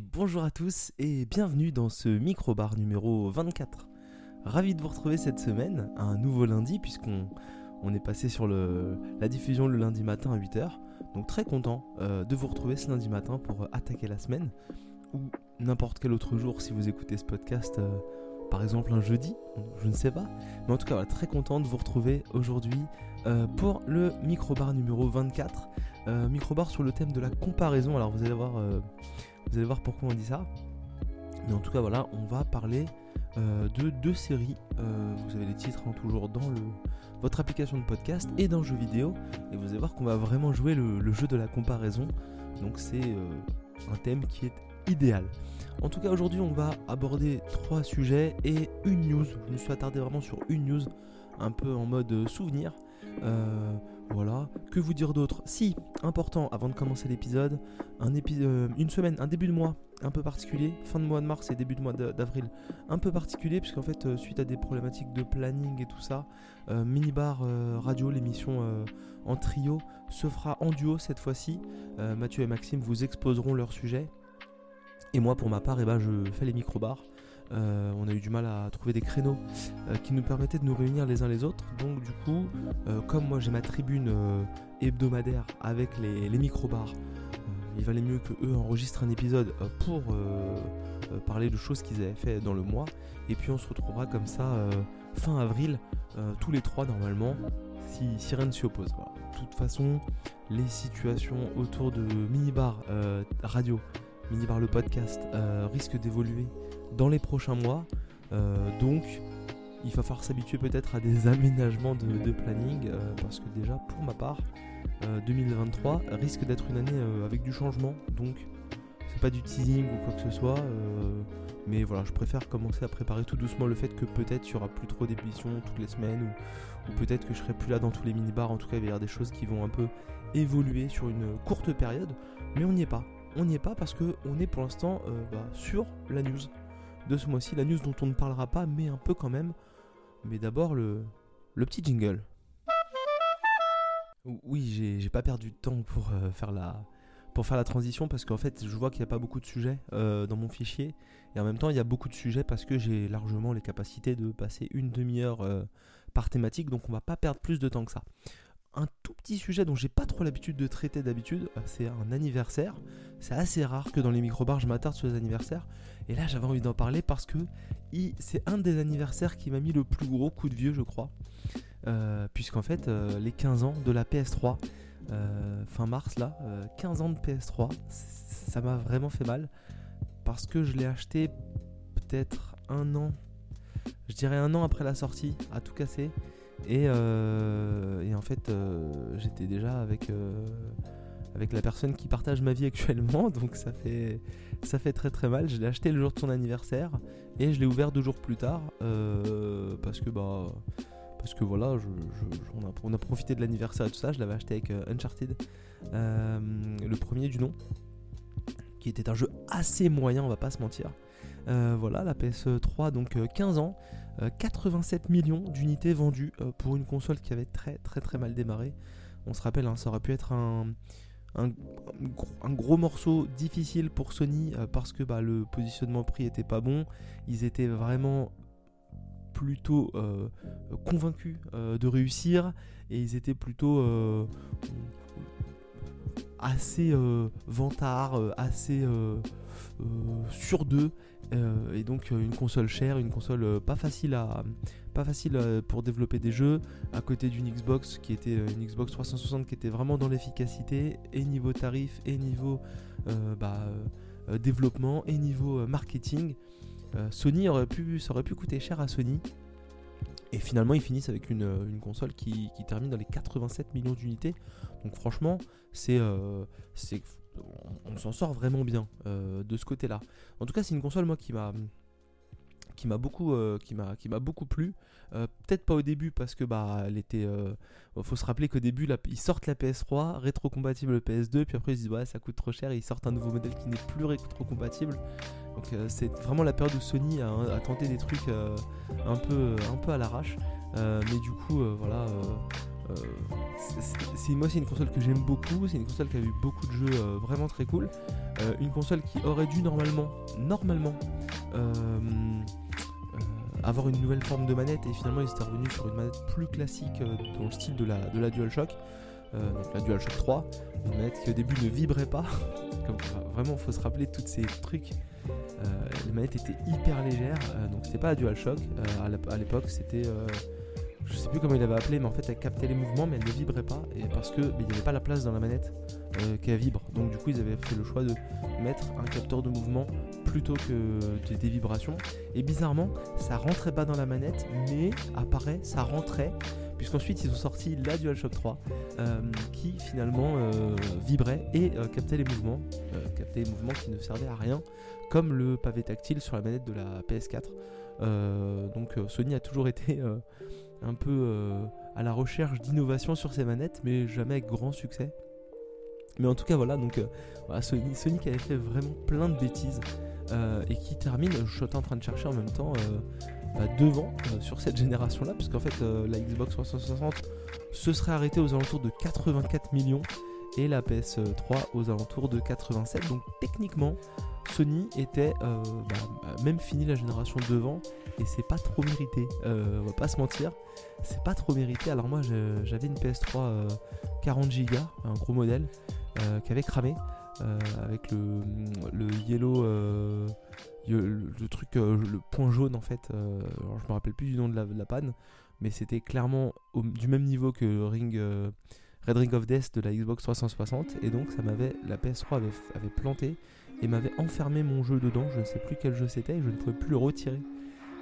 bonjour à tous et bienvenue dans ce micro-bar numéro 24. Ravi de vous retrouver cette semaine, un nouveau lundi puisqu'on on est passé sur la diffusion le lundi matin à 8h. Donc très content euh, de vous retrouver ce lundi matin pour attaquer la semaine ou n'importe quel autre jour si vous écoutez ce podcast euh, par exemple un jeudi, je ne sais pas. Mais en tout cas, très content de vous retrouver aujourd'hui euh, pour le micro-bar numéro 24. micro-bar sur le thème de la comparaison. Alors vous allez voir vous allez voir pourquoi on dit ça. Mais en tout cas, voilà, on va parler euh, de deux séries. Euh, vous avez les titres hein, toujours dans le, votre application de podcast et dans le jeu vidéo. Et vous allez voir qu'on va vraiment jouer le, jeu de la comparaison. Donc c'est euh, un thème qui est idéal. En tout cas, aujourd'hui, on va aborder trois sujets et une news. Je me suis attardé vraiment sur une news, un peu en mode souvenir. Voilà. Que vous dire d'autre? Si, important, avant de commencer l'épisode, euh, une semaine, un début de mois un peu particulier, fin de mois de mars et début de mois d'avril, un peu particulier, puisqu'en fait, euh, suite à des problématiques de planning et tout ça, euh, Minibar Radio, l'émission en trio, se fera en duo cette fois-ci. Mathieu et Maxime vous exposeront leur sujet. Et moi, pour ma part, eh ben, je fais les micro-bars. Euh, on a eu du mal à trouver des créneaux euh, qui nous permettaient de nous réunir les uns les autres. Donc du coup, euh, comme moi j'ai ma tribune hebdomadaire avec les, micro-bars, il valait mieux que eux enregistrent un épisode pour parler de choses qu'ils avaient fait dans le mois. Et puis on se retrouvera comme ça fin avril, tous les trois normalement, si, rien ne s'y oppose. De toute façon, les situations autour de Minibar Radio, Minibar le podcast, risquent d'évoluer dans les prochains mois. Euh, donc, il va falloir s'habituer peut-être à des aménagements de, planning euh, parce que déjà, pour ma part, 2023 euh, risque d'être une année avec du changement. Donc, c'est pas du teasing ou quoi que ce soit. mais voilà, je préfère commencer à préparer tout doucement le fait que peut-être il y aura plus trop d'émissions toutes les semaines ou, peut-être que je serai plus là dans tous les mini-bars. En tout cas, il va y avoir des choses qui vont un peu évoluer sur une courte période. Mais on n'y est pas. On n'y est pas parce que on est pour l'instant bah, sur la news de ce mois-ci, la news dont on ne parlera pas, mais un peu quand même. Mais d'abord, le, le petit jingle. Oui, j'ai pas perdu de temps pour, euh, faire la, pour faire la transition parce qu'en fait, je vois qu'il n'y a pas beaucoup de sujets euh, dans mon fichier. Et en même temps, il y a beaucoup de sujets parce que j'ai largement les capacités de passer une demi-heure euh, par thématique. Donc, on va pas perdre plus de temps que ça un tout petit sujet dont j'ai pas trop l'habitude de traiter d'habitude, euh, c'est un anniversaire. C'est assez rare que dans les microbars je m'attarde sur les anniversaires. Et là j'avais envie d'en parler parce que c'est un des anniversaires qui m'a mis le plus gros coup de vieux je crois. Euh, puisqu'en fait euh, les 15 ans de la PS3, fin mars là, 15 ans de PS3, ça m'a vraiment fait mal. Parce que je l'ai acheté peut-être un an, je dirais un an après la sortie, à tout casser. Euh, et, en fait, euh, j'étais déjà avec, euh, avec la personne qui partage ma vie actuellement, donc ça fait, ça fait très très mal. Je l'ai acheté le jour de son anniversaire et je l'ai ouvert deux jours plus tard parce que bah parce que voilà, on, a, profité de l'anniversaire et tout ça. Je l'avais acheté avec Uncharted, le premier du nom, qui était un jeu assez moyen, on va pas se mentir. Voilà, la PS3, donc 15 ans. 87 euh, millions d'unités vendues euh, pour une console qui avait très très très mal démarré. On se rappelle, hein, ça aurait pu être un, gros morceau difficile pour Sony euh, parce que bah, le positionnement prix était pas bon. Ils étaient vraiment plutôt convaincus de réussir et ils étaient plutôt assez vantards, assez sur d'eux euh, et donc euh, une console chère, une console euh, pas facile à pas facile pour développer des jeux, à côté d'une Xbox qui était une Xbox 360 qui était vraiment dans l'efficacité et niveau tarif et niveau bah, développement et niveau marketing. Sony aurait pu, ça aurait pu coûter cher à Sony. Et finalement, ils finissent avec une, console qui, qui, termine dans les 87 millions d'unités. Donc franchement, c'est on, s'en sort vraiment bien euh, de ce côté-là. En tout cas, c'est une console moi qui m'a qui m'a beaucoup euh, plu. Euh, peut-être pas au début parce que bah elle était faut se rappeler qu'au début ils sortent la PS3 rétrocompatible PS2 puis après ils se disent ouais ça coûte trop cher ils sortent un nouveau modèle qui n'est plus rétrocompatible. Donc c'est vraiment la période où Sony a, tenté des trucs un peu un peu à l'arrache. mais du coup voilà c'est moi c'est une console que j'aime beaucoup, c'est une console qui a eu beaucoup de jeux vraiment très cool, une console qui aurait dû normalement, normalement, avoir une nouvelle forme de manette et finalement ils étaient revenus sur une manette plus classique dans le style de la, de la DualShock. donc la DualShock 3, une manette qui au début ne vibrait pas. Comme, vraiment, faut se rappeler tous ces trucs. les manettes étaient hyper légères, donc c'était pas la DualShock à l'époque, c'était je sais plus comment il avait appelé, mais en fait elle captait les mouvements, mais elle ne vibrait pas, et parce que il n'y avait pas la place dans la manette euh, qu'elle vibre. Donc du coup ils avaient fait le choix de mettre un capteur de mouvement plutôt que des, vibrations. Et bizarrement, ça rentrait pas dans la manette, mais apparaît, ça rentrait. Puisqu'ensuite ils ont sorti la DualShock 3 euh, qui finalement euh, vibrait et captait les mouvements, captait les mouvements qui ne servaient à rien, comme le pavé tactile sur la manette de la PS4. donc Sony a toujours été un peu euh, à la recherche d'innovation sur ses manettes, mais jamais avec grand succès. Mais en tout cas, voilà, donc euh, Sony, qui avait fait vraiment plein de bêtises euh, et qui termine, je suis en train de chercher en même temps, bah, devant sur cette génération-là, puisqu'en fait la Xbox 360 se serait arrêtée aux alentours de 84 millions et la PS3 aux alentours de 87. Donc techniquement, Sony était euh, bah, bah, même fini la génération devant et c'est pas trop mérité. Euh, on va pas se mentir, c'est pas trop mérité. Alors moi j'avais une PS3 40 Go, un gros modèle qui avait cramé avec le, yellow, le, point jaune en fait. je me rappelle plus du nom de la, panne, mais c'était clairement du même niveau que Ring. Red Ring of Death de la Xbox 360 et donc ça m'avait la PS3 avait planté et m'avait enfermé mon jeu dedans. Je ne sais plus quel jeu c'était et je ne pouvais plus le retirer.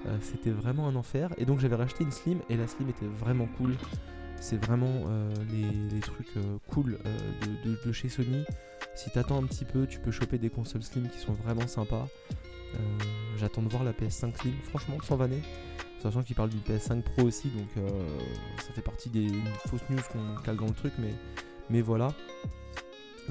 Euh, c'était vraiment un enfer. Et donc j'avais racheté une Slim et la Slim était vraiment cool. C'est vraiment euh, les, trucs euh, cool de, chez Sony. Si t'attends un petit peu, tu peux choper des consoles Slim qui sont vraiment sympas. J'attends de voir la PS5 Slim, franchement, sans vanner. Sachant qu'il parle d'une PS5 Pro aussi, donc ça fait partie des fausses news qu'on cale dans le truc, mais, mais voilà.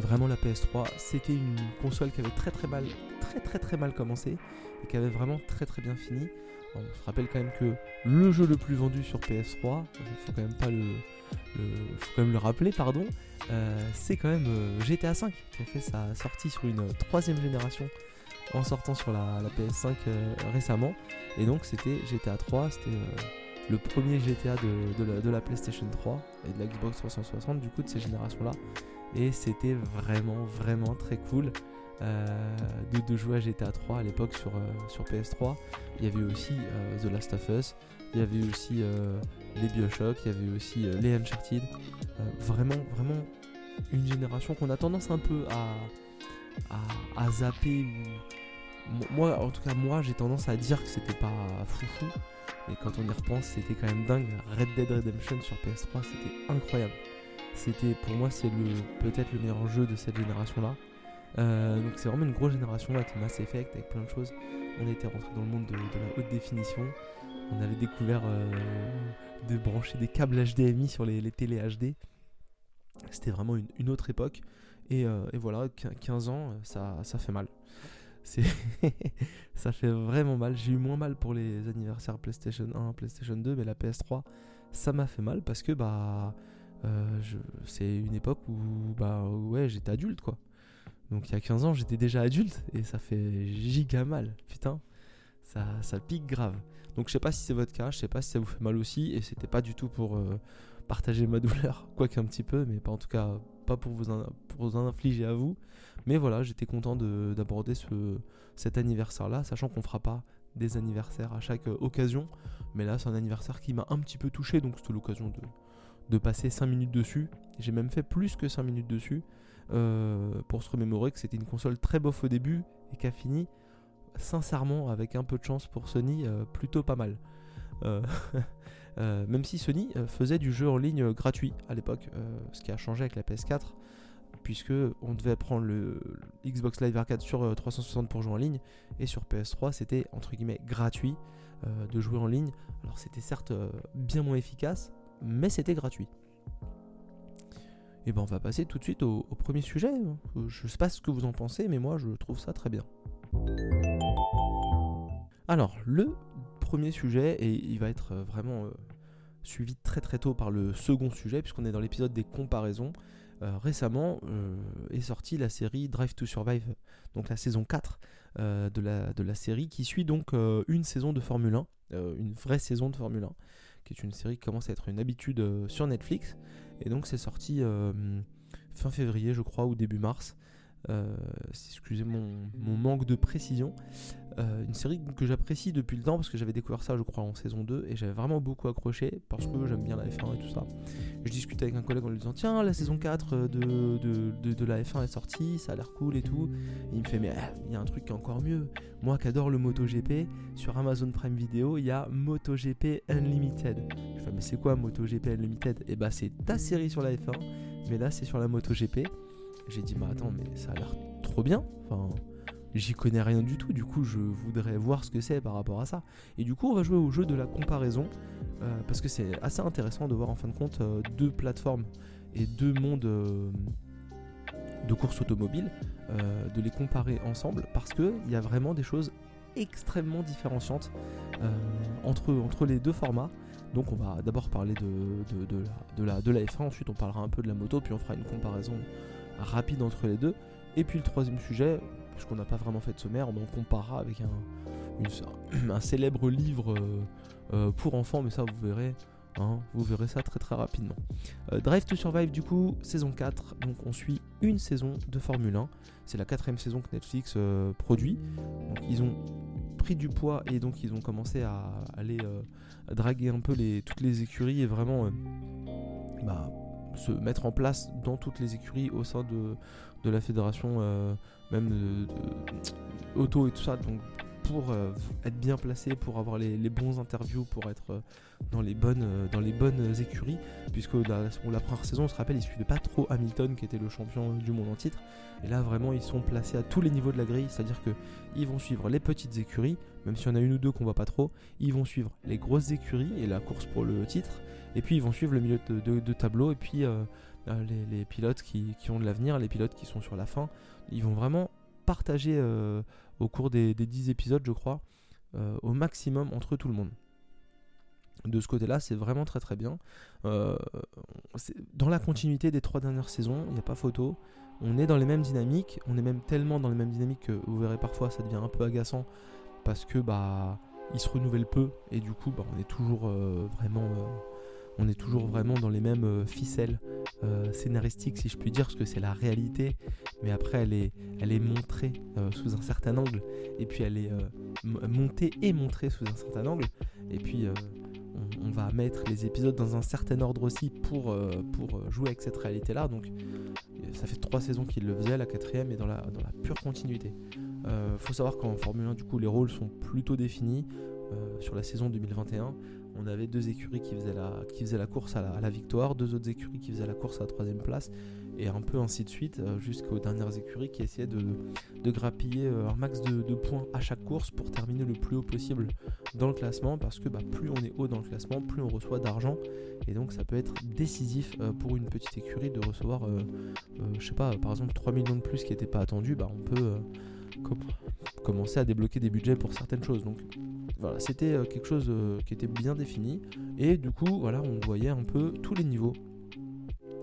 Vraiment la PS3, c'était une console qui avait très très mal, très très très mal commencé et qui avait vraiment très très bien fini. on se rappelle quand même que le jeu le plus vendu sur PS3, il faut quand même pas le, faut quand même le rappeler, pardon, euh, c'est quand même euh, GTA V qui a fait sa sortie sur une troisième génération en sortant sur la, PS5 euh, récemment. Et donc c'était GTA 3, c'était le premier GTA de, la, de, la, PlayStation 3 et de la Xbox 360 du coup de ces générations là et c'était vraiment vraiment très cool euh, de, jouer à GTA 3 à l'époque sur, euh, sur PS3. Il y avait aussi euh, The Last of Us, il y avait aussi les Bioshock, il y avait aussi les Uncharted. vraiment, vraiment une génération qu'on a tendance un peu à, zapper. En tout cas, moi, j'ai tendance à dire que c'était pas foufou. Et quand on y repense, c'était quand même dingue. Red Dead Redemption sur PS3, c'était incroyable. C'était pour moi c'est le peut-être le meilleur jeu de cette génération là. Euh, donc c'est vraiment une grosse génération avec Mass Effect, avec plein de choses. On était rentré dans le monde de, la haute définition. On avait découvert euh, de brancher des câbles HDMI sur les, télé HD. C'était vraiment une, autre époque. Et, euh, et, voilà, 15 ans, ça, ça fait mal. ça fait vraiment mal. J'ai eu moins mal pour les anniversaires PlayStation 1, PlayStation 2, mais la PS3, ça m'a fait mal parce que bah euh, c'est une époque où bah ouais j'étais adulte quoi. Donc il y a 15 ans j'étais déjà adulte et ça fait giga mal, putain. Ça, ça pique grave. Donc je sais pas si c'est votre cas, je sais pas si ça vous fait mal aussi et c'était pas du tout pour euh, partager ma douleur, quoique un petit peu, mais pas en tout cas pas pour vous, en, infliger à vous. Mais voilà, j'étais content d'aborder ce, cet anniversaire là, sachant qu'on fera pas des anniversaires à chaque occasion. Mais là c'est un anniversaire qui m'a un petit peu touché, donc c'était l'occasion de, de passer 5 minutes dessus. J'ai même fait plus que 5 minutes dessus euh, pour se remémorer que c'était une console très bof au début et qui a fini sincèrement avec un peu de chance pour Sony euh, plutôt pas mal. Euh, même si Sony faisait du jeu en ligne gratuit à l'époque, ce qui a changé avec la PS4 puisque on devait prendre le, Xbox Live Arcade sur 360 pour jouer en ligne et sur PS3 c'était entre guillemets gratuit de jouer en ligne. Alors c'était certes bien moins efficace, mais c'était gratuit. Et ben on va passer tout de suite au, premier sujet. Je sais pas ce que vous en pensez, mais moi je trouve ça très bien. Alors, le premier sujet, et il va être vraiment euh, suivi très très tôt par le second sujet, puisqu'on est dans l'épisode des comparaisons. récemment est sortie la série Drive to Survive, donc la saison 4 de, la, de la série, qui suit donc une saison de Formule 1, une vraie saison de Formule 1, qui est une série qui commence à être une habitude sur Netflix. Et donc c'est sorti fin février, je crois, ou début mars. Euh, excusez mon, manque de précision. Euh, une série que j'apprécie depuis le temps parce que j'avais découvert ça, je crois, en saison 2 et j'avais vraiment beaucoup accroché parce que j'aime bien la F1 et tout ça. je discutais avec un collègue en lui disant Tiens, la saison 4 de, de, de, la F1 est sortie, ça a l'air cool et tout. il me fait Mais ah, il y a un truc qui est encore mieux. Moi qui adore le MotoGP, sur Amazon Prime Video, il y a MotoGP Unlimited. Je fais Mais c'est quoi MotoGP Unlimited? Et eh bah, c'est ta série sur la F1, mais là, c'est sur la MotoGP. J'ai dit, mais attends, mais ça a l'air trop bien. Enfin, j'y connais rien du tout. Du coup, je voudrais voir ce que c'est par rapport à ça. Et du coup, on va jouer au jeu de la comparaison. Euh, parce que c'est assez intéressant de voir en fin de compte euh, deux plateformes et deux mondes euh, de course automobile, de les comparer ensemble. Parce qu'il y a vraiment des choses extrêmement différenciantes entre, entre les deux formats. Donc on va d'abord parler de, de, de, la, de, la, F1, ensuite on parlera un peu de la moto, puis on fera une comparaison rapide entre les deux. Et puis le troisième sujet, puisqu'on n'a pas vraiment fait de sommaire, on comparera avec un, célèbre livre euh, euh, pour enfants, mais ça vous verrez. Hein, vous verrez ça très très rapidement. Euh, Drive to Survive du coup, saison 4, donc on suit une saison de Formule 1. C'est la quatrième saison que Netflix produit. Donc ils ont pris du poids et donc ils ont commencé à aller draguer un peu toutes les écuries et vraiment bah, se mettre en place dans toutes les écuries au sein de, de la fédération, euh, même de, auto et tout ça. Donc pour euh, être bien placé, pour avoir les, bons interviews, pour être euh, dans, les bonnes, dans les bonnes écuries, puisque la, la première saison, on se rappelle, ils suivaient pas trop Hamilton qui était le champion du monde en titre. Et là, vraiment, ils sont placés à tous les niveaux de la grille, c'est-à-dire que ils vont suivre les petites écuries, même s'il y en a une ou deux qu'on voit pas trop, ils vont suivre les grosses écuries et la course pour le titre, et puis ils vont suivre le milieu de, tableau, et puis euh, euh, les, pilotes qui, ont de l'avenir, les pilotes qui sont sur la fin. Ils vont vraiment partager euh, au cours des, des 10 épisodes, je crois, au maximum entre tout le monde. De ce côté-là, c'est vraiment très très bien. dans la continuité des trois dernières saisons, il n'y a pas photo. On est dans les mêmes dynamiques, on est même tellement dans les mêmes dynamiques que vous verrez parfois ça devient un peu agaçant parce que bah ils se renouvellent peu et du coup bah, on est toujours vraiment on est toujours vraiment dans les mêmes euh, ficelles euh, scénaristiques, si je puis dire, parce que c'est la réalité, mais après elle est, elle montrée euh, sous un certain angle, et puis elle est montée et montrée sous un certain angle, et puis on, va mettre les épisodes dans un certain ordre aussi pour, jouer avec cette réalité-là. Donc ça fait trois saisons qu'il le faisait, la quatrième est dans la, pure continuité. faut savoir qu'en Formule 1, du coup, les rôles sont plutôt définis sur la saison 2021 on avait deux écuries qui faisaient la, course à la, victoire, deux autres écuries qui faisaient la course à la troisième place, et un peu ainsi de suite, euh, jusqu'aux dernières écuries qui essayaient de, grappiller euh, un max de, points à chaque course pour terminer le plus haut possible dans le classement, parce que bah, plus on est haut dans le classement, plus on reçoit d'argent, et donc ça peut être décisif euh, pour une petite écurie de recevoir, je sais pas, par exemple 3 millions de plus qui n'étaient pas attendus, bah, on peut commencer à débloquer des budgets pour certaines choses. Donc voilà, c'était euh, quelque chose euh, qui était bien défini. Et du coup, voilà, on voyait un peu tous les niveaux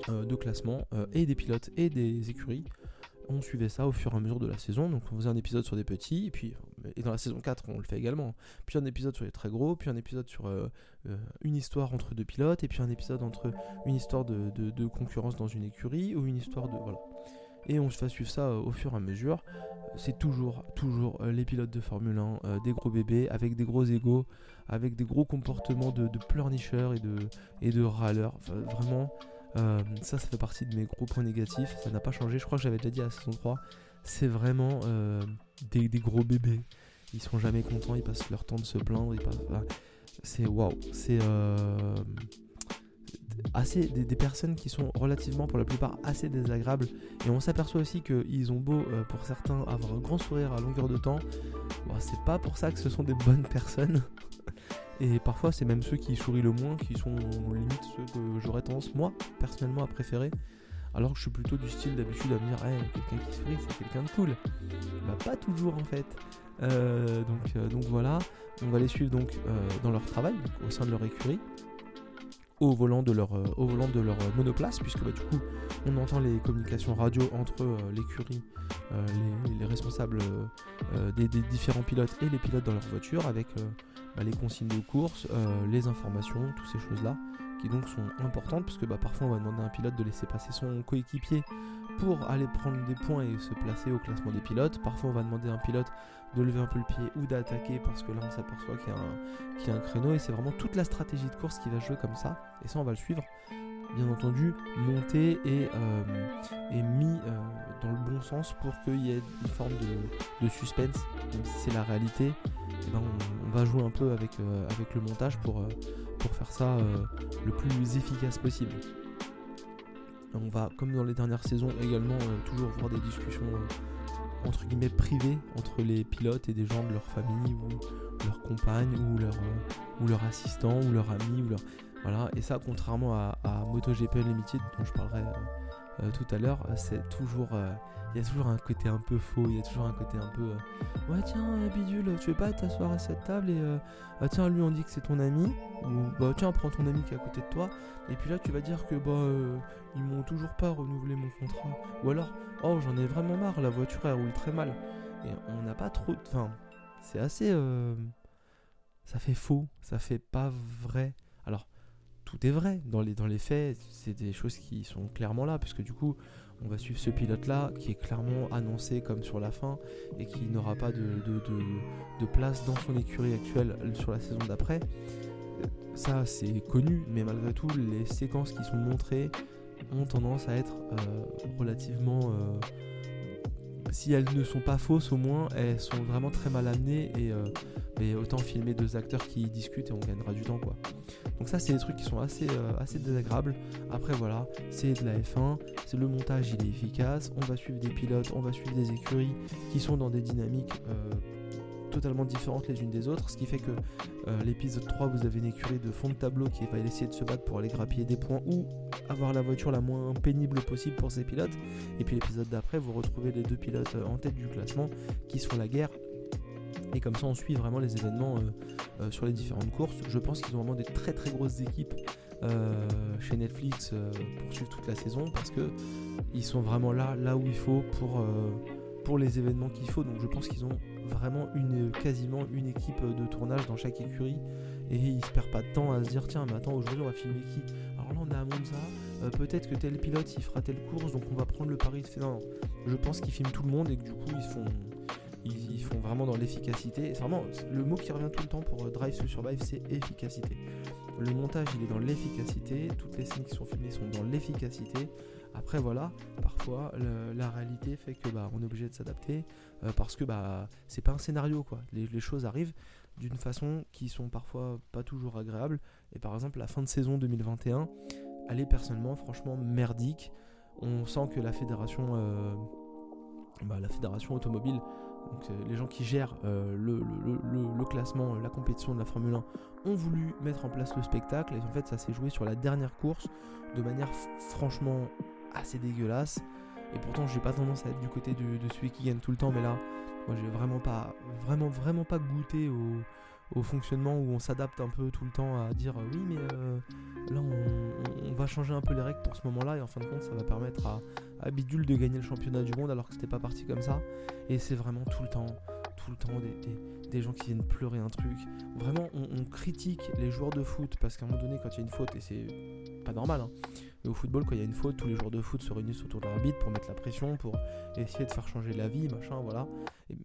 euh, de classement et des pilotes et des écuries. On suivait ça au fur et à mesure de la saison. Donc on faisait un épisode sur des petits, et puis dans la saison 4 on le fait également. Puis un épisode sur les très gros, puis un épisode sur une histoire entre deux pilotes, et puis un épisode entre une histoire de concurrence dans une écurie ou une histoire de voilà et on se fait suivre ça euh, au fur et à mesure. C'est toujours, toujours euh, les pilotes de Formule 1, euh, des gros bébés avec des gros égaux, avec des gros comportements de, pleurnicheurs et de, et de râleurs. vraiment, ça, ça fait partie de mes gros points négatifs. Ça n'a pas changé. Je crois que j'avais déjà dit à la saison 3. C'est vraiment des, gros bébés. Ils sont jamais contents, ils passent leur temps de se plaindre. c'est waouh. C'est assez des, personnes qui sont relativement pour la plupart assez désagréables. Et on s'aperçoit aussi qu'ils ont beau euh, pour certains avoir un grand sourire à longueur de temps c'est pas pour ça que ce sont des bonnes personnes. Et parfois c'est même ceux qui sourient le moins qui sont limite ceux que j'aurais tendance moi personnellement à préférer. Alors que je suis plutôt du style d'habitude à me dire quelqu'un qui sourit c'est quelqu'un de cool. Bah pas toujours en fait. Euh, donc, euh, donc voilà. On va les suivre donc dans leur travail au sein de leur écurie au volant de leur, au volant de leur monoplace, puisque bah, du coup on entend les communications radio entre l'écurie, les, responsables des, différents pilotes et les pilotes dans leur voiture, avec bah, les consignes de course, les informations, toutes ces choses-là qui donc sont importantes parce que bah, parfois on va demander à un pilote de laisser passer son coéquipier pour aller prendre des points et se placer au classement des pilotes. Parfois on va demander à un pilote de lever un peu le pied ou d'attaquer parce que là on s'aperçoit qu'il y, a un créneau. Et c'est vraiment toute la stratégie de course qui va jouer comme ça. Et ça on va le suivre. Bien entendu monté et, euh, mis euh, dans le bon sens pour qu'il y ait une forme de, suspense. Même si c'est la réalité eh ben, on, va jouer un peu avec, euh, le montage pour faire ça le plus efficace possible on va, comme dans les dernières saisons, également euh, toujours voir des discussions euh, entre guillemets privées entre les pilotes et des gens de leur famille ou leur compagne ou leur, euh, ou leur assistant ou leur ami ou leur voilà. Et ça contrairement à, à MotoGP Unlimited dont je parlerai tout à l'heure c'est toujours il y a toujours un côté un peu faux, il y a toujours un côté un peu euh, ouais tiens bidule, tu veux pas t'asseoir à cette table et euh, ah, tiens lui on dit que c'est ton ami ou bah tiens prends ton ami qui est à côté de toi. Et puis là tu vas dire que bah ils m'ont toujours pas renouvelé mon contrat ou alors oh j'en ai vraiment marre la voiture elle roule très mal et on n'a pas trop enfin c'est assez ça fait faux, ça fait pas vrai. Alors tout est vrai dans les faits, c'est des choses qui sont clairement là puisque du coup on va suivre ce pilote-là qui est clairement annoncé comme sur la fin et qui n'aura pas de, de, place dans son écurie actuelle sur la saison d'après. Ça, c'est connu, mais malgré tout, les séquences qui sont montrées ont tendance à être euh, relativement... Euh, si elles ne sont pas fausses, au moins, elles sont vraiment très mal amenées et euh, autant filmer deux acteurs qui discutent et on gagnera du temps quoi. Donc ça c'est des trucs qui sont assez, assez désagréables. Après voilà, c'est de la F1, c'est le montage il est efficace, on va suivre des pilotes, on va suivre des écuries qui sont dans des dynamiques totalement différentes les unes des autres, ce qui fait que euh, l'épisode 3 vous avez une écurie de fond de tableau qui va essayer de se battre pour aller grappiller des points ou avoir la voiture la moins pénible possible pour ces pilotes. Et puis l'épisode d'après vous retrouvez les deux pilotes en tête du classement qui sont la guerre et comme ça, on suit vraiment les événements euh, euh, sur les différentes courses. Je pense qu'ils ont vraiment des très très grosses équipes euh, chez Netflix pour suivre toute la saison parce que ils sont vraiment là, là où il faut pour, pour les événements qu'il faut. Donc je pense qu'ils ont vraiment une, quasiment une équipe de tournage dans chaque écurie et ils se perdent pas de temps à se dire tiens mais attends aujourd'hui on va filmer qui? Alors là on est à Monza peut-être que tel pilote il fera telle course donc on va prendre le pari de non, non je pense qu'ils filment tout le monde et que du coup ils font ils, font vraiment dans l'efficacité. C'est vraiment le mot qui revient tout le temps pour euh, Drive to Survive, c'est efficacité. Le montage, il est dans l'efficacité. Toutes les scènes qui sont filmées sont dans l'efficacité. Après, voilà, parfois la réalité fait que bah, on est obligé de s'adapter euh, parce que bah c'est pas un scénario quoi. Les, choses arrivent d'une façon qui sont parfois pas toujours agréables. Et par exemple, la fin de saison 2021, elle est personnellement franchement merdique. On sent que la fédération, euh, bah, la fédération automobile donc, les gens qui gèrent euh, le, classement, la compétition de la Formule 1 ont voulu mettre en place le spectacle et en fait ça s'est joué sur la dernière course de manière franchement assez dégueulasse. Et pourtant j'ai pas tendance à être du côté de, celui qui gagne tout le temps, mais là moi j'ai vraiment pas vraiment vraiment pas goûté au, fonctionnement où on s'adapte un peu tout le temps à dire euh, oui mais euh, là on, va changer un peu les règles pour ce moment là et en fin de compte ça va permettre à, à Bidule de gagner le championnat du monde alors que c'était pas parti comme ça et c'est vraiment tout le temps tout le temps des, des, gens qui viennent pleurer un truc vraiment on, critique les joueurs de foot parce qu'à un moment donné quand il y a une faute et c'est pas normal hein, au football, quand il y a une faute, tous les joueurs de foot se réunissent autour de l'arbitre pour mettre la pression, pour essayer de faire changer la vie, machin, voilà.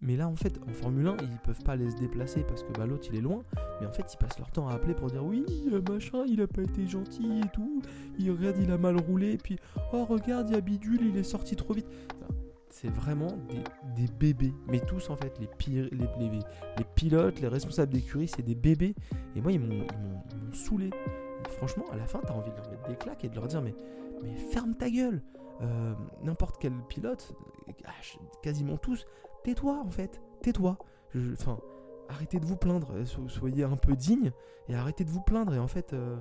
Mais là, en fait, en Formule 1, ils peuvent pas aller se déplacer parce que bah, l'autre il est loin. Mais en fait, ils passent leur temps à appeler pour dire oui, machin, il a pas été gentil et tout. Il regarde, il a mal roulé. Et puis, oh, regarde, il y a Bidule, il est sorti trop vite. C'est vraiment des, bébés. Mais tous, en fait, les, pires, les, pilotes, les responsables d'écurie, c'est des bébés. Et moi, ils m'ont saoulé franchement, à la fin, t'as envie de leur mettre des claques et de leur dire mais, ferme ta gueule. Euh, n'importe quel pilote, ah, quasiment tous, tais-toi en fait, tais-toi. Enfin, arrêtez de vous plaindre, euh, soyez un peu digne et arrêtez de vous plaindre. Et en fait, euh,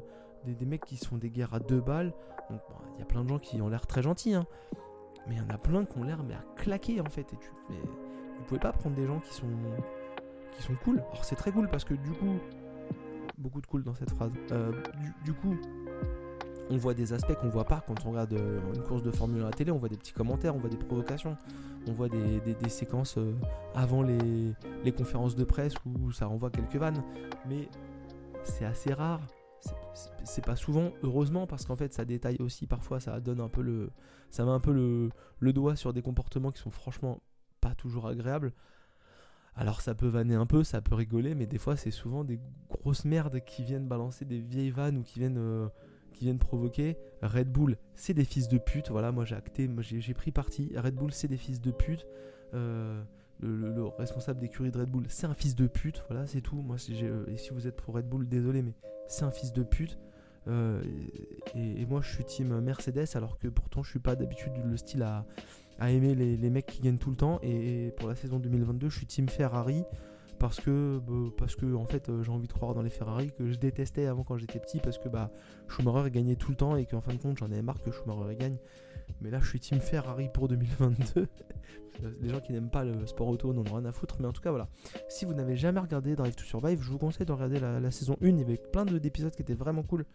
des, mecs qui sont des guerres à deux balles, il y a plein de gens qui ont l'air très gentils, hein, mais il y en a plein qui ont l'air mais à claquer en fait. Et tu, mais vous pouvez pas prendre des gens qui sont qui sont cool. Alors c'est très cool parce que du coup, beaucoup de cool dans cette phrase. Euh, du, coup, on voit des aspects qu'on voit pas quand on regarde euh, une course de Formule 1 à la télé. On voit des petits commentaires, on voit des provocations, on voit des, séquences euh, avant les, conférences de presse où ça renvoie quelques vannes. Mais c'est assez rare. C'est pas souvent, heureusement, parce qu'en fait ça détaille aussi parfois, ça donne un peu le. Ça met un peu le, doigt sur des comportements qui sont franchement pas toujours agréables. Alors ça peut vanner un peu, ça peut rigoler, mais des fois c'est souvent des grosses merdes qui viennent balancer des vieilles vannes ou qui viennent, euh, qui viennent provoquer. Red Bull, c'est des fils de pute. Voilà, moi j'ai acté, j'ai pris parti. Red Bull, c'est des fils de pute. Euh, le, responsable d'écurie de Red Bull, c'est un fils de pute. Voilà, c'est tout. Moi, si, euh, et si vous êtes pour Red Bull, désolé, mais c'est un fils de pute. et, moi, je suis team Mercedes, alors que pourtant, je suis pas d'habitude le style à, aimer les, mecs qui gagnent tout le temps. Et, pour la saison 2022, je suis team Ferrari parce que, bah, en fait, euh, j'ai envie de croire dans les Ferrari que je détestais avant quand j'étais petit parce que bah, Schumacher gagnait tout le temps et qu'en fin de compte, j'en avais marre que Schumacher gagne. Mais là, je suis team Ferrari pour 2022. les gens qui n'aiment pas le sport auto n'en ont rien à foutre. Mais en tout cas, voilà. Si vous n'avez jamais regardé Drive to Survive, je vous conseille de regarder la, saison 1. Il y avait plein d'épisodes qui étaient vraiment cool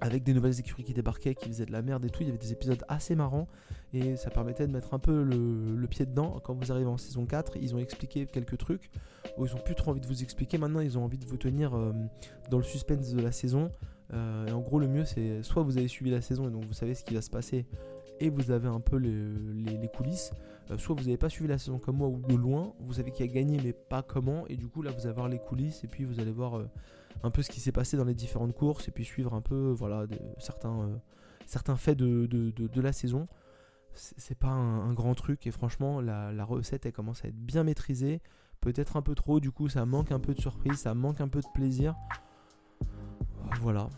avec des nouvelles écuries qui débarquaient, qui faisaient de la merde et tout. Il y avait des épisodes assez marrants et ça permettait de mettre un peu le, pied dedans. Quand vous arrivez en saison 4, ils ont expliqué quelques trucs ils ont plus trop envie de vous expliquer. Maintenant, ils ont envie de vous tenir euh, dans le suspense de la saison. Euh, en gros, le mieux, c'est soit vous avez suivi la saison et donc vous savez ce qui va se passer et vous avez un peu les, coulisses, euh, soit vous n'avez pas suivi la saison comme moi ou de loin, vous savez qui a gagné mais pas comment, et du coup là vous allez voir les coulisses et puis vous allez voir un peu ce qui s'est passé dans les différentes courses et puis suivre un peu voilà, certains, euh, certains faits de, de, la saison. C'est pas un, grand truc et franchement la, recette elle commence à être bien maîtrisée. Peut-être un peu trop, du coup ça manque un peu de surprise, ça manque un peu de plaisir. Voilà,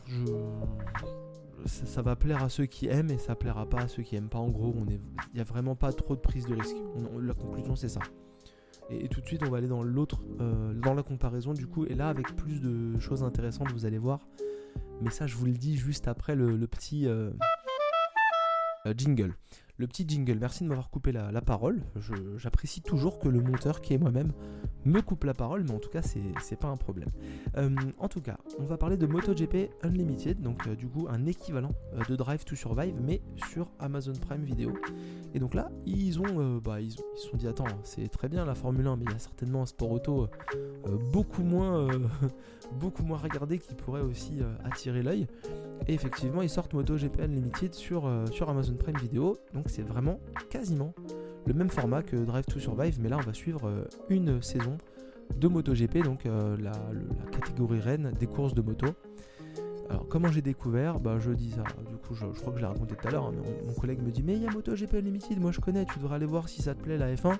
ça, va plaire à ceux qui aiment et ça plaira pas à ceux qui aiment pas. En gros, il n'y a vraiment pas trop de prise de risque. la conclusion c'est ça. Et, tout de suite, on va aller dans l'autre, euh, dans la comparaison du coup. Et là, avec plus de choses intéressantes, vous allez voir. Mais ça, je vous le dis juste après le, petit euh, euh, jingle. Le petit jingle, merci de m'avoir coupé la, parole. J'apprécie toujours que le monteur, qui est moi-même, me coupe la parole, mais en tout cas, c'est pas un problème. en tout cas, on va parler de MotoGP Unlimited, donc du coup, un équivalent de Drive to Survive, mais sur Amazon Prime Video. Et donc là, ils ont, euh, bah, ils, sont dit attends, c'est très bien la Formule 1, mais il y a certainement un sport auto euh, beaucoup moins, euh, beaucoup moins regardé qui pourrait aussi attirer l'œil. Et effectivement, ils sortent MotoGP Unlimited sur, sur Amazon Prime Video. Donc c'est vraiment quasiment le même format que Drive to Survive, mais là on va suivre une saison de MotoGP, donc la, la catégorie reine des courses de moto. Alors comment j'ai découvert? Bah je dis ça, du coup je, crois que je l'ai raconté tout à l'heure, hein, mais mon, collègue me dit mais il y a MotoGP Unlimited, moi je connais, tu devrais aller voir si ça te plaît la F1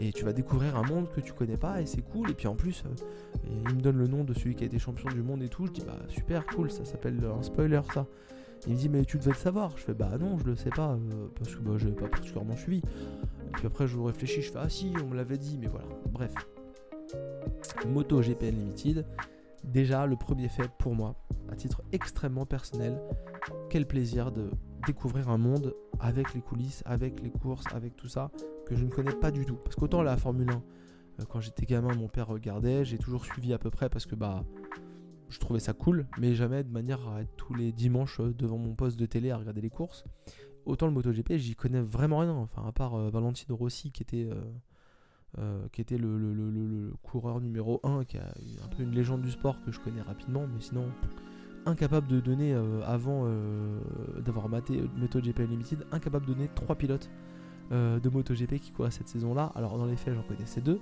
et tu vas découvrir un monde que tu connais pas et c'est cool et puis en plus euh, il me donne le nom de celui qui a été champion du monde et tout, je dis bah super cool, ça s'appelle un spoiler ça. Il me dit mais tu devais le savoir, je fais bah non je le sais pas euh, parce que bah j'avais pas particulièrement suivi. Et puis après je réfléchis, je fais ah si on me l'avait dit mais voilà, bref. MotoGP Unlimited, déjà le premier fait pour moi, à titre extrêmement personnel, quel plaisir de découvrir un monde avec les coulisses, avec les courses, avec tout ça, que je ne connais pas du tout. Parce qu'autant la Formule 1, euh, quand j'étais gamin, mon père regardait, j'ai toujours suivi à peu près parce que bah je trouvais ça cool, mais jamais de manière à être tous les dimanches euh, devant mon poste de télé à regarder les courses. Autant le MotoGP, j'y connais vraiment rien, enfin à part euh, Valentino Rossi qui était euh, qui était le, coureur numéro 1, qui a un peu une légende du sport que je connais rapidement, mais sinon incapable de donner, euh, avant euh, d'avoir maté MotoGP Unlimited, incapable de donner trois pilotes de MotoGP qui couraient cette saison-là. Alors dans les faits, j'en connaissais deux.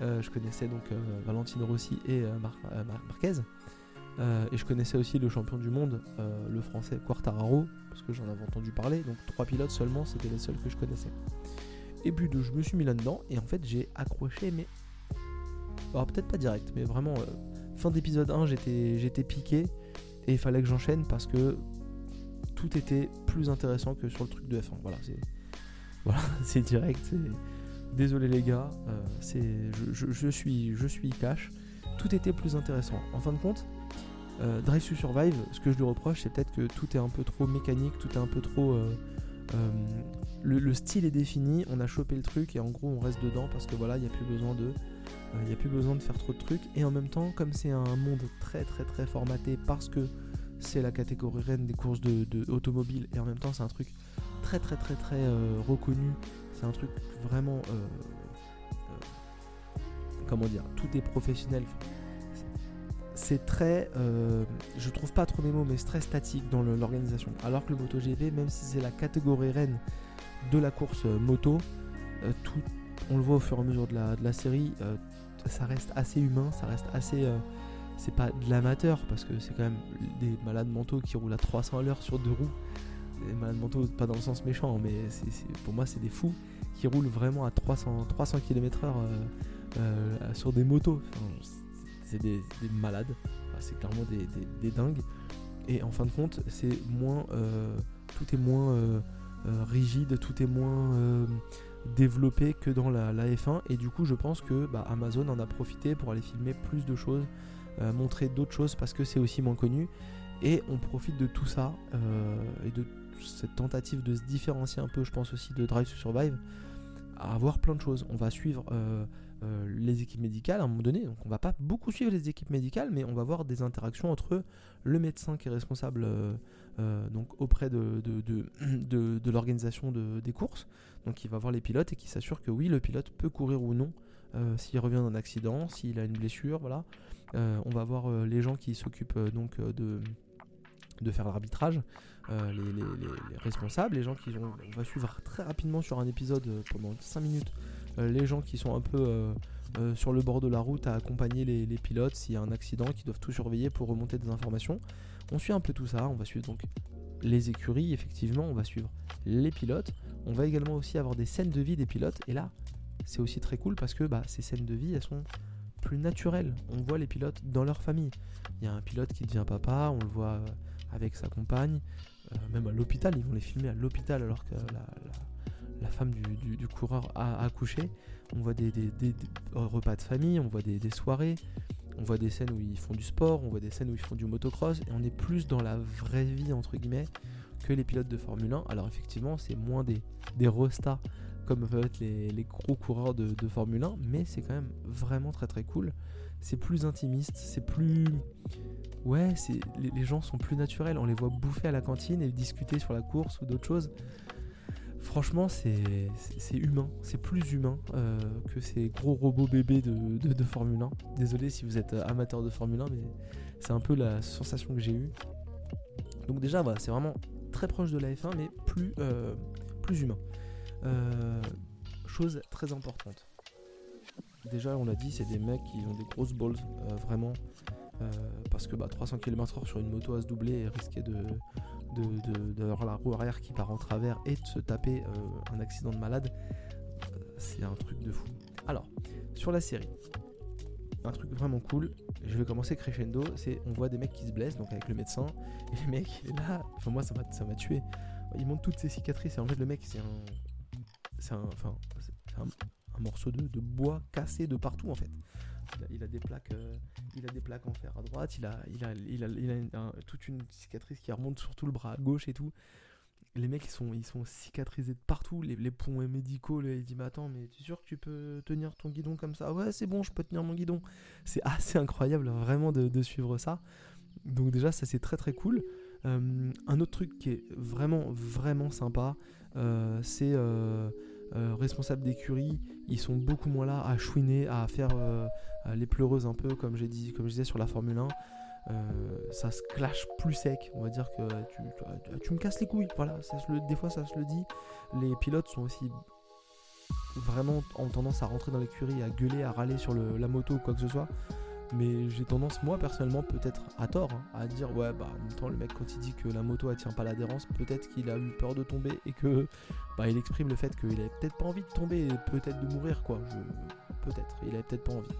je connaissais donc Valentino Rossi et Marquez. Et je connaissais aussi le champion du monde, le français Quartararo, parce que j'en avais entendu parler. Donc trois pilotes seulement, c'était les seuls que je connaissais. Et puis je me suis mis là-dedans et en fait j'ai accroché mais... Alors peut-être pas direct mais vraiment euh, fin d'épisode 1 j'étais, piqué et il fallait que j'enchaîne parce que tout était plus intéressant que sur le truc de F1. Voilà, c'est, voilà, direct. Désolé les gars, euh, c'est, je, suis, je suis cash. Tout était plus intéressant. En fin de compte, euh, Survive, ce que je lui reproche, c'est peut-être que tout est un peu trop mécanique, tout est un peu trop euh, le, style est défini, on a chopé le truc et en gros on reste dedans parce que voilà, il n'y a plus besoin de. Il euh, a plus besoin de faire trop de trucs. Et en même temps, comme c'est un monde très très très formaté parce que c'est la catégorie reine des courses de, et en même temps c'est un truc très très très très euh, reconnu. C'est un truc vraiment comment dire, tout est professionnel. C'est très, je trouve pas trop mes mots, mais c'est très statique dans l'organisation. Alors que le MotoGP, même si c'est la catégorie reine de la course moto, tout, on le voit au fur et à mesure de la, série, ça reste assez humain, ça reste assez. Euh, c'est pas de l'amateur parce que c'est quand même des malades mentaux qui roulent à 300 à l'heure sur deux roues. Des malades mentaux, pas dans le sens méchant, mais pour moi, c'est des fous qui roulent vraiment à 300, 300 km/h sur des motos. C'est des, malades, c'est clairement des, dingues. Et en fin de compte, c'est moins. Euh, tout est moins euh, rigide, tout est moins développé que dans la, F1 et du coup je pense que bah, Amazon en a profité pour aller filmer plus de choses, euh, montrer d'autres choses parce que c'est aussi moins connu et on profite de tout ça euh, et de cette tentative de se différencier un peu je pense aussi de Drive to Survive à avoir plein de choses. On va suivre euh, les équipes médicales à un moment donné, donc on va pas beaucoup suivre les équipes médicales mais on va voir des interactions entre le médecin qui est responsable donc auprès de, de, de l'organisation des courses, donc il va voir les pilotes et qui s'assure que oui, le pilote peut courir ou non euh, s'il revient d'un accident, s'il a une blessure, voilà. Euh, on va voir euh, les gens qui s'occupent donc de, de faire l'arbitrage, les, responsables, les gens qui vont, on va suivre très rapidement sur un épisode pendant 5 minutes, les gens qui sont un peu sur le bord de la route à accompagner les, pilotes s'il y a un accident, qui doivent tout surveiller pour remonter des informations. On suit un peu tout ça, on va suivre donc les écuries, effectivement, on va suivre les pilotes. On va également aussi avoir des scènes de vie des pilotes. Et là, c'est aussi très cool parce que bah, ces scènes de vie, elles sont plus naturelles. On voit les pilotes dans leur famille. Il y a un pilote qui devient papa, on le voit euh, avec sa compagne. Euh, même à l'hôpital, ils vont les filmer à l'hôpital alors que la, femme du, coureur a accouché. On voit des, repas de famille, on voit des, soirées, on voit des scènes où ils font du sport, on voit des scènes où ils font du motocross, et on est plus dans la vraie vie, entre guillemets, que les pilotes de Formule 1. Alors effectivement, c'est moins des, des comme peuvent être les, gros coureurs de, Formule 1, mais c'est quand même vraiment très très cool. C'est plus intimiste, c'est plus... Ouais, les, gens sont plus naturels, on les voit bouffer à la cantine et discuter sur la course ou d'autres choses. Franchement, c'est humain, c'est plus humain euh, que ces gros robots bébés de, de, Formule 1. Désolé si vous êtes amateur de Formule 1, mais c'est un peu la sensation que j'ai eue. Donc déjà, voilà, c'est vraiment très proche de la F1, mais plus, euh, humain. Euh, chose très importante. Déjà, on l'a dit, c'est des mecs qui ont des grosses balls, euh, vraiment. parce que bah, 300 km/h sur une moto à se doubler et risquer de, d'avoir la roue arrière qui part en travers et de se taper un accident de malade, c'est un truc de fou. Alors, sur la série, un truc vraiment cool, je vais commencer crescendo, c'est on voit des mecs qui se blessent, donc avec le médecin, et le mec là, enfin moi ça m'a, ça tué. Il montre toutes ses cicatrices, et en fait le mec c'est un. C'est un. Enfin, c'est un, morceau de, bois cassé de partout en fait. Il a, des plaques, euh, il a des plaques en fer à droite, il a, il a, il a, il a toute une cicatrice qui remonte sur tout le bras à gauche et tout les mecs ils sont, ils sont cicatrisés de partout, les, ponts médicaux, il dit mais attends mais tu es sûr que tu peux tenir ton guidon comme ça? Ouais c'est bon je peux tenir mon guidon. C'est assez incroyable vraiment de, suivre ça. Donc déjà ça c'est très très cool. Euh, un autre truc qui est vraiment vraiment sympa, euh, c'est euh, responsable d'écurie, ils sont beaucoup moins là à chouiner, à faire les pleureuses un peu comme j'ai dit, comme je disais sur la Formule 1. Euh, ça se clash plus sec. On va dire que tu, me casses les couilles. Voilà, des fois ça se le dit. Les pilotes sont aussi vraiment en tendance à rentrer dans l'écurie, à gueuler, à râler sur la moto ou quoi que ce soit. Mais j'ai tendance, moi personnellement, peut-être à tort, hein, à dire ouais, bah en même temps, le mec, quand il dit que la moto elle tient pas l'adhérence, peut-être qu'il a eu peur de tomber et que bah il exprime le fait qu'il avait peut-être pas envie de tomber et peut-être de mourir, quoi. Peut-être, il avait peut-être pas envie.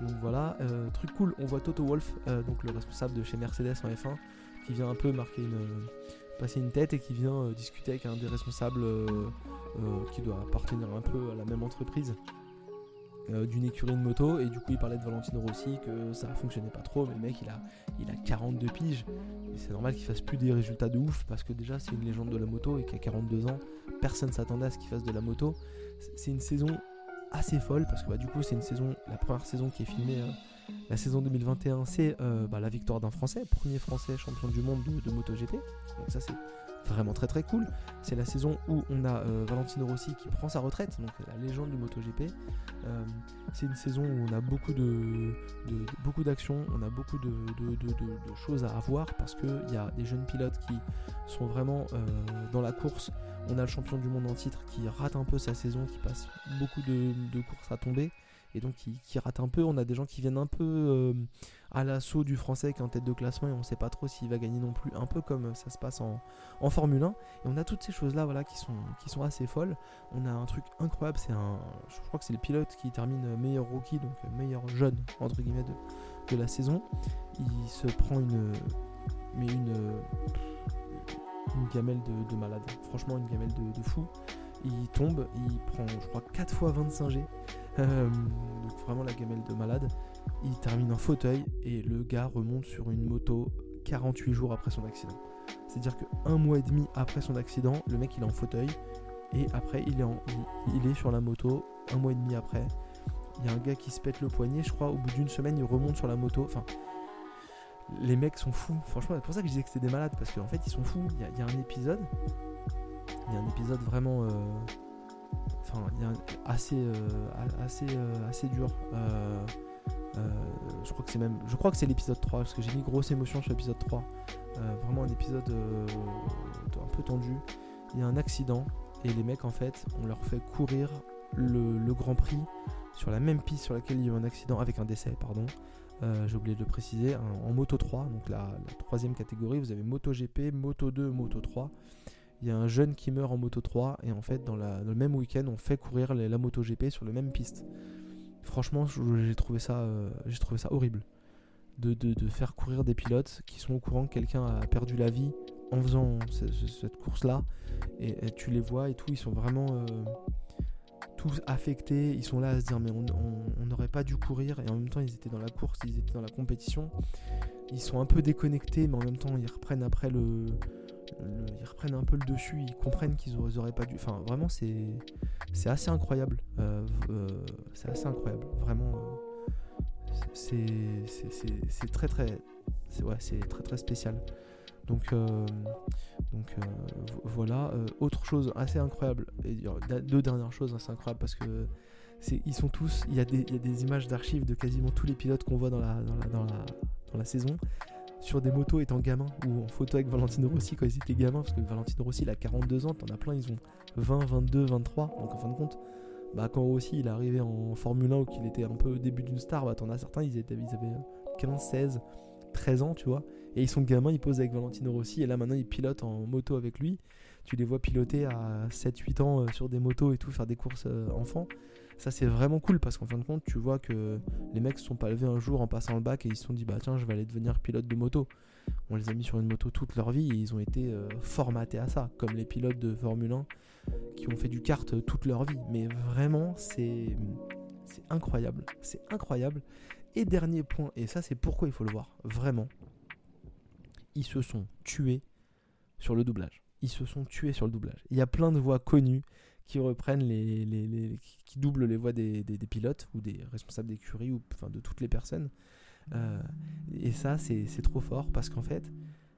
Donc voilà, euh, truc cool, on voit Toto Wolf, euh, donc le responsable de chez Mercedes en F1, qui vient un peu marquer une, passer une tête et qui vient euh, discuter avec un des responsables qui doit appartenir un peu à la même entreprise d'une écurie de moto et du coup il parlait de Valentino Rossi que ça fonctionnait pas trop mais le mec il a, il a 42 piges c'est normal qu'il fasse plus des résultats de ouf parce que déjà c'est une légende de la moto et qu'à 42 ans personne s'attendait à ce qu'il fasse de la moto c'est une saison assez folle parce que bah, du coup c'est une saison, la première saison qui est filmée euh, La saison 2021, c'est euh, bah, la victoire d'un Français, premier Français champion du monde de, de MotoGP. Donc ça c'est vraiment très très cool. C'est la saison où on a euh, Valentino Rossi qui prend sa retraite, donc la légende du MotoGP. Euh, c'est une saison où on a beaucoup de, d'actions, on a beaucoup de, choses à avoir parce qu'il y a des jeunes pilotes qui sont vraiment euh, dans la course. On a le champion du monde en titre qui rate un peu sa saison, qui passe beaucoup de courses à tomber et donc qui, qui rate un peu. On a des gens qui viennent un peu euh, à l'assaut du français qui est en tête de classement et on sait pas trop s'il va gagner non plus, un peu comme ça se passe en, Formule 1. Et on a toutes ces choses-là voilà, qui, sont, assez folles. On a un truc incroyable, c'est un. Je crois que c'est le pilote qui termine meilleur rookie, donc meilleur jeune, entre guillemets, de, la saison. Il se prend une. Mais une. Une gamelle de, de malade. Franchement, une gamelle de, de fou. Il tombe, il prend, je crois, 4 fois 25 G. Euh, donc vraiment la gamelle de malade. Il termine en fauteuil et le gars remonte sur une moto 48 jours après son accident. C'est-à-dire que un mois et demi après son accident, le mec il est en fauteuil et après il est, il, est sur la moto. Un mois et demi après, il y a un gars qui se pète le poignet. Je crois au bout d'une semaine, il remonte sur la moto. Enfin, les mecs sont fous. Franchement, c'est pour ça que je disais que c'était des malades parce qu'en fait ils sont fous. Il y, a- il y a un épisode, il y a un épisode vraiment. euh, Enfin, il y a un- assez, euh, assez, euh, assez dur. Euh, je crois que c'est même, je crois que c'est l'épisode 3 parce que j'ai mis grosse émotion sur l'épisode 3. Euh, vraiment un épisode un peu tendu. Il y a un accident et les mecs en fait, on leur fait courir le, Grand Prix sur la même piste sur laquelle il y a eu un accident avec un décès, pardon. J'ai oublié de le préciser, en, en Moto 3, donc la, la troisième catégorie, vous avez Moto GP, Moto 2, Moto 3. Il y a un jeune qui meurt en Moto 3 et en fait dans, le même week-end on fait courir la Moto GP sur la même piste. Franchement, j'ai trouvé ça, euh, trouvé ça horrible de, de- de faire courir des pilotes qui sont au courant que quelqu'un a perdu la vie en faisant ce- ce- cette course-là. Et, et tu les vois et tout, ils sont vraiment euh, tous affectés. Ils sont là à se dire mais on n'aurait pas dû courir et en même temps ils étaient dans la course, ils étaient dans la compétition. Ils sont un peu déconnectés mais en même temps ils reprennent après le, ils reprennent un peu le dessus. Ils comprennent qu'ils auraient, pas dû. Enfin vraiment c'est c'est assez incroyable. Euh, euh, c'est assez incroyable. Vraiment. euh, c'est c'est- très très c'est ouais, c'est très très spécial donc donc vo- voilà autre chose assez incroyable et deux dernières choses assez incroyables parce que ils sont tous il y a des il y a des images d'archives de quasiment tous les pilotes qu'on voit dans la, dans la dans la saison sur des motos étant gamins ou en photo avec Valentino Rossi quand ils étaient gamins parce que Valentino Rossi il a 42 ans t'en as plein ils ont 20 22 23 donc en fin de compte bah, quand Rossi il est arrivé en Formule 1 ou qu'il était un peu au début d'une star, bah, t'en as certains, ils, étaient, ils avaient 15, 16, 13 ans, tu vois. Et ils sont gamins, ils posent avec Valentino Rossi, et là maintenant ils pilotent en moto avec lui. Tu les vois piloter à 7-8 ans euh, sur des motos et tout, faire des courses euh, enfants. Ça c'est vraiment cool parce qu'en fin de compte, tu vois que les mecs se sont pas levés un jour en passant le bac et ils se sont dit bah tiens, je vais aller devenir pilote de moto. On les a mis sur une moto toute leur vie et ils ont été euh, formatés à ça, comme les pilotes de Formule 1 qui ont fait du kart euh, toute leur vie. Mais vraiment, c'est c'est incroyable. C'est incroyable. Et dernier point, et ça c'est pourquoi il faut le voir, vraiment, ils se sont tués sur le doublage. Ils se sont tués sur le doublage. Il y a plein de voix connues qui reprennent les, qui- doublent les voix des, pilotes ou des responsables d'écurie ou de toutes les personnes. Euh, et ça c'est c'est trop fort parce qu'en fait,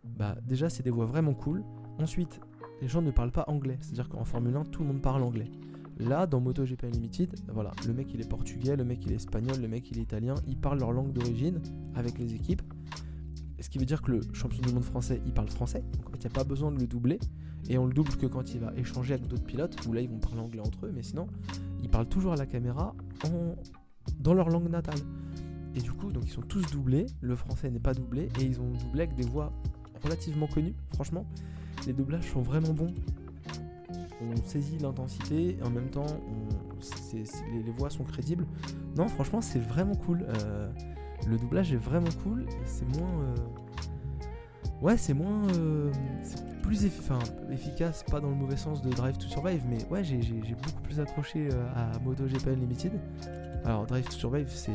bah déjà c'est des voix vraiment cool. Ensuite, les gens ne parlent pas anglais. C'est-à-dire qu'en Formule 1, tout le monde parle anglais. Là, dans MotoGP Unlimited, voilà, le mec il est portugais, le mec il est espagnol, le mec il est italien, ils parlent leur langue d'origine avec les équipes. Ce qui veut dire que le champion du monde français, il parle français. Donc en fait, il n'y a pas besoin de le doubler. Et on le double que quand il va échanger avec d'autres pilotes, où là ils vont parler anglais entre eux, mais sinon, ils parlent toujours à la caméra en... dans leur langue natale. Et du coup, donc ils sont tous doublés. Le français n'est pas doublé et ils ont doublé avec des voix relativement connues. Franchement, les doublages sont vraiment bons. On saisit l'intensité et en même temps, les voix sont crédibles. Non, franchement, c'est vraiment cool. Euh, le doublage est vraiment cool et c'est moins. euh, Ouais, c'est moins. euh, C'est plus efficace, pas dans le mauvais sens de Drive to Survive, mais ouais, j'ai beaucoup plus accroché euh, à MotoGP Unlimited. Alors, Drive to Survive, c'est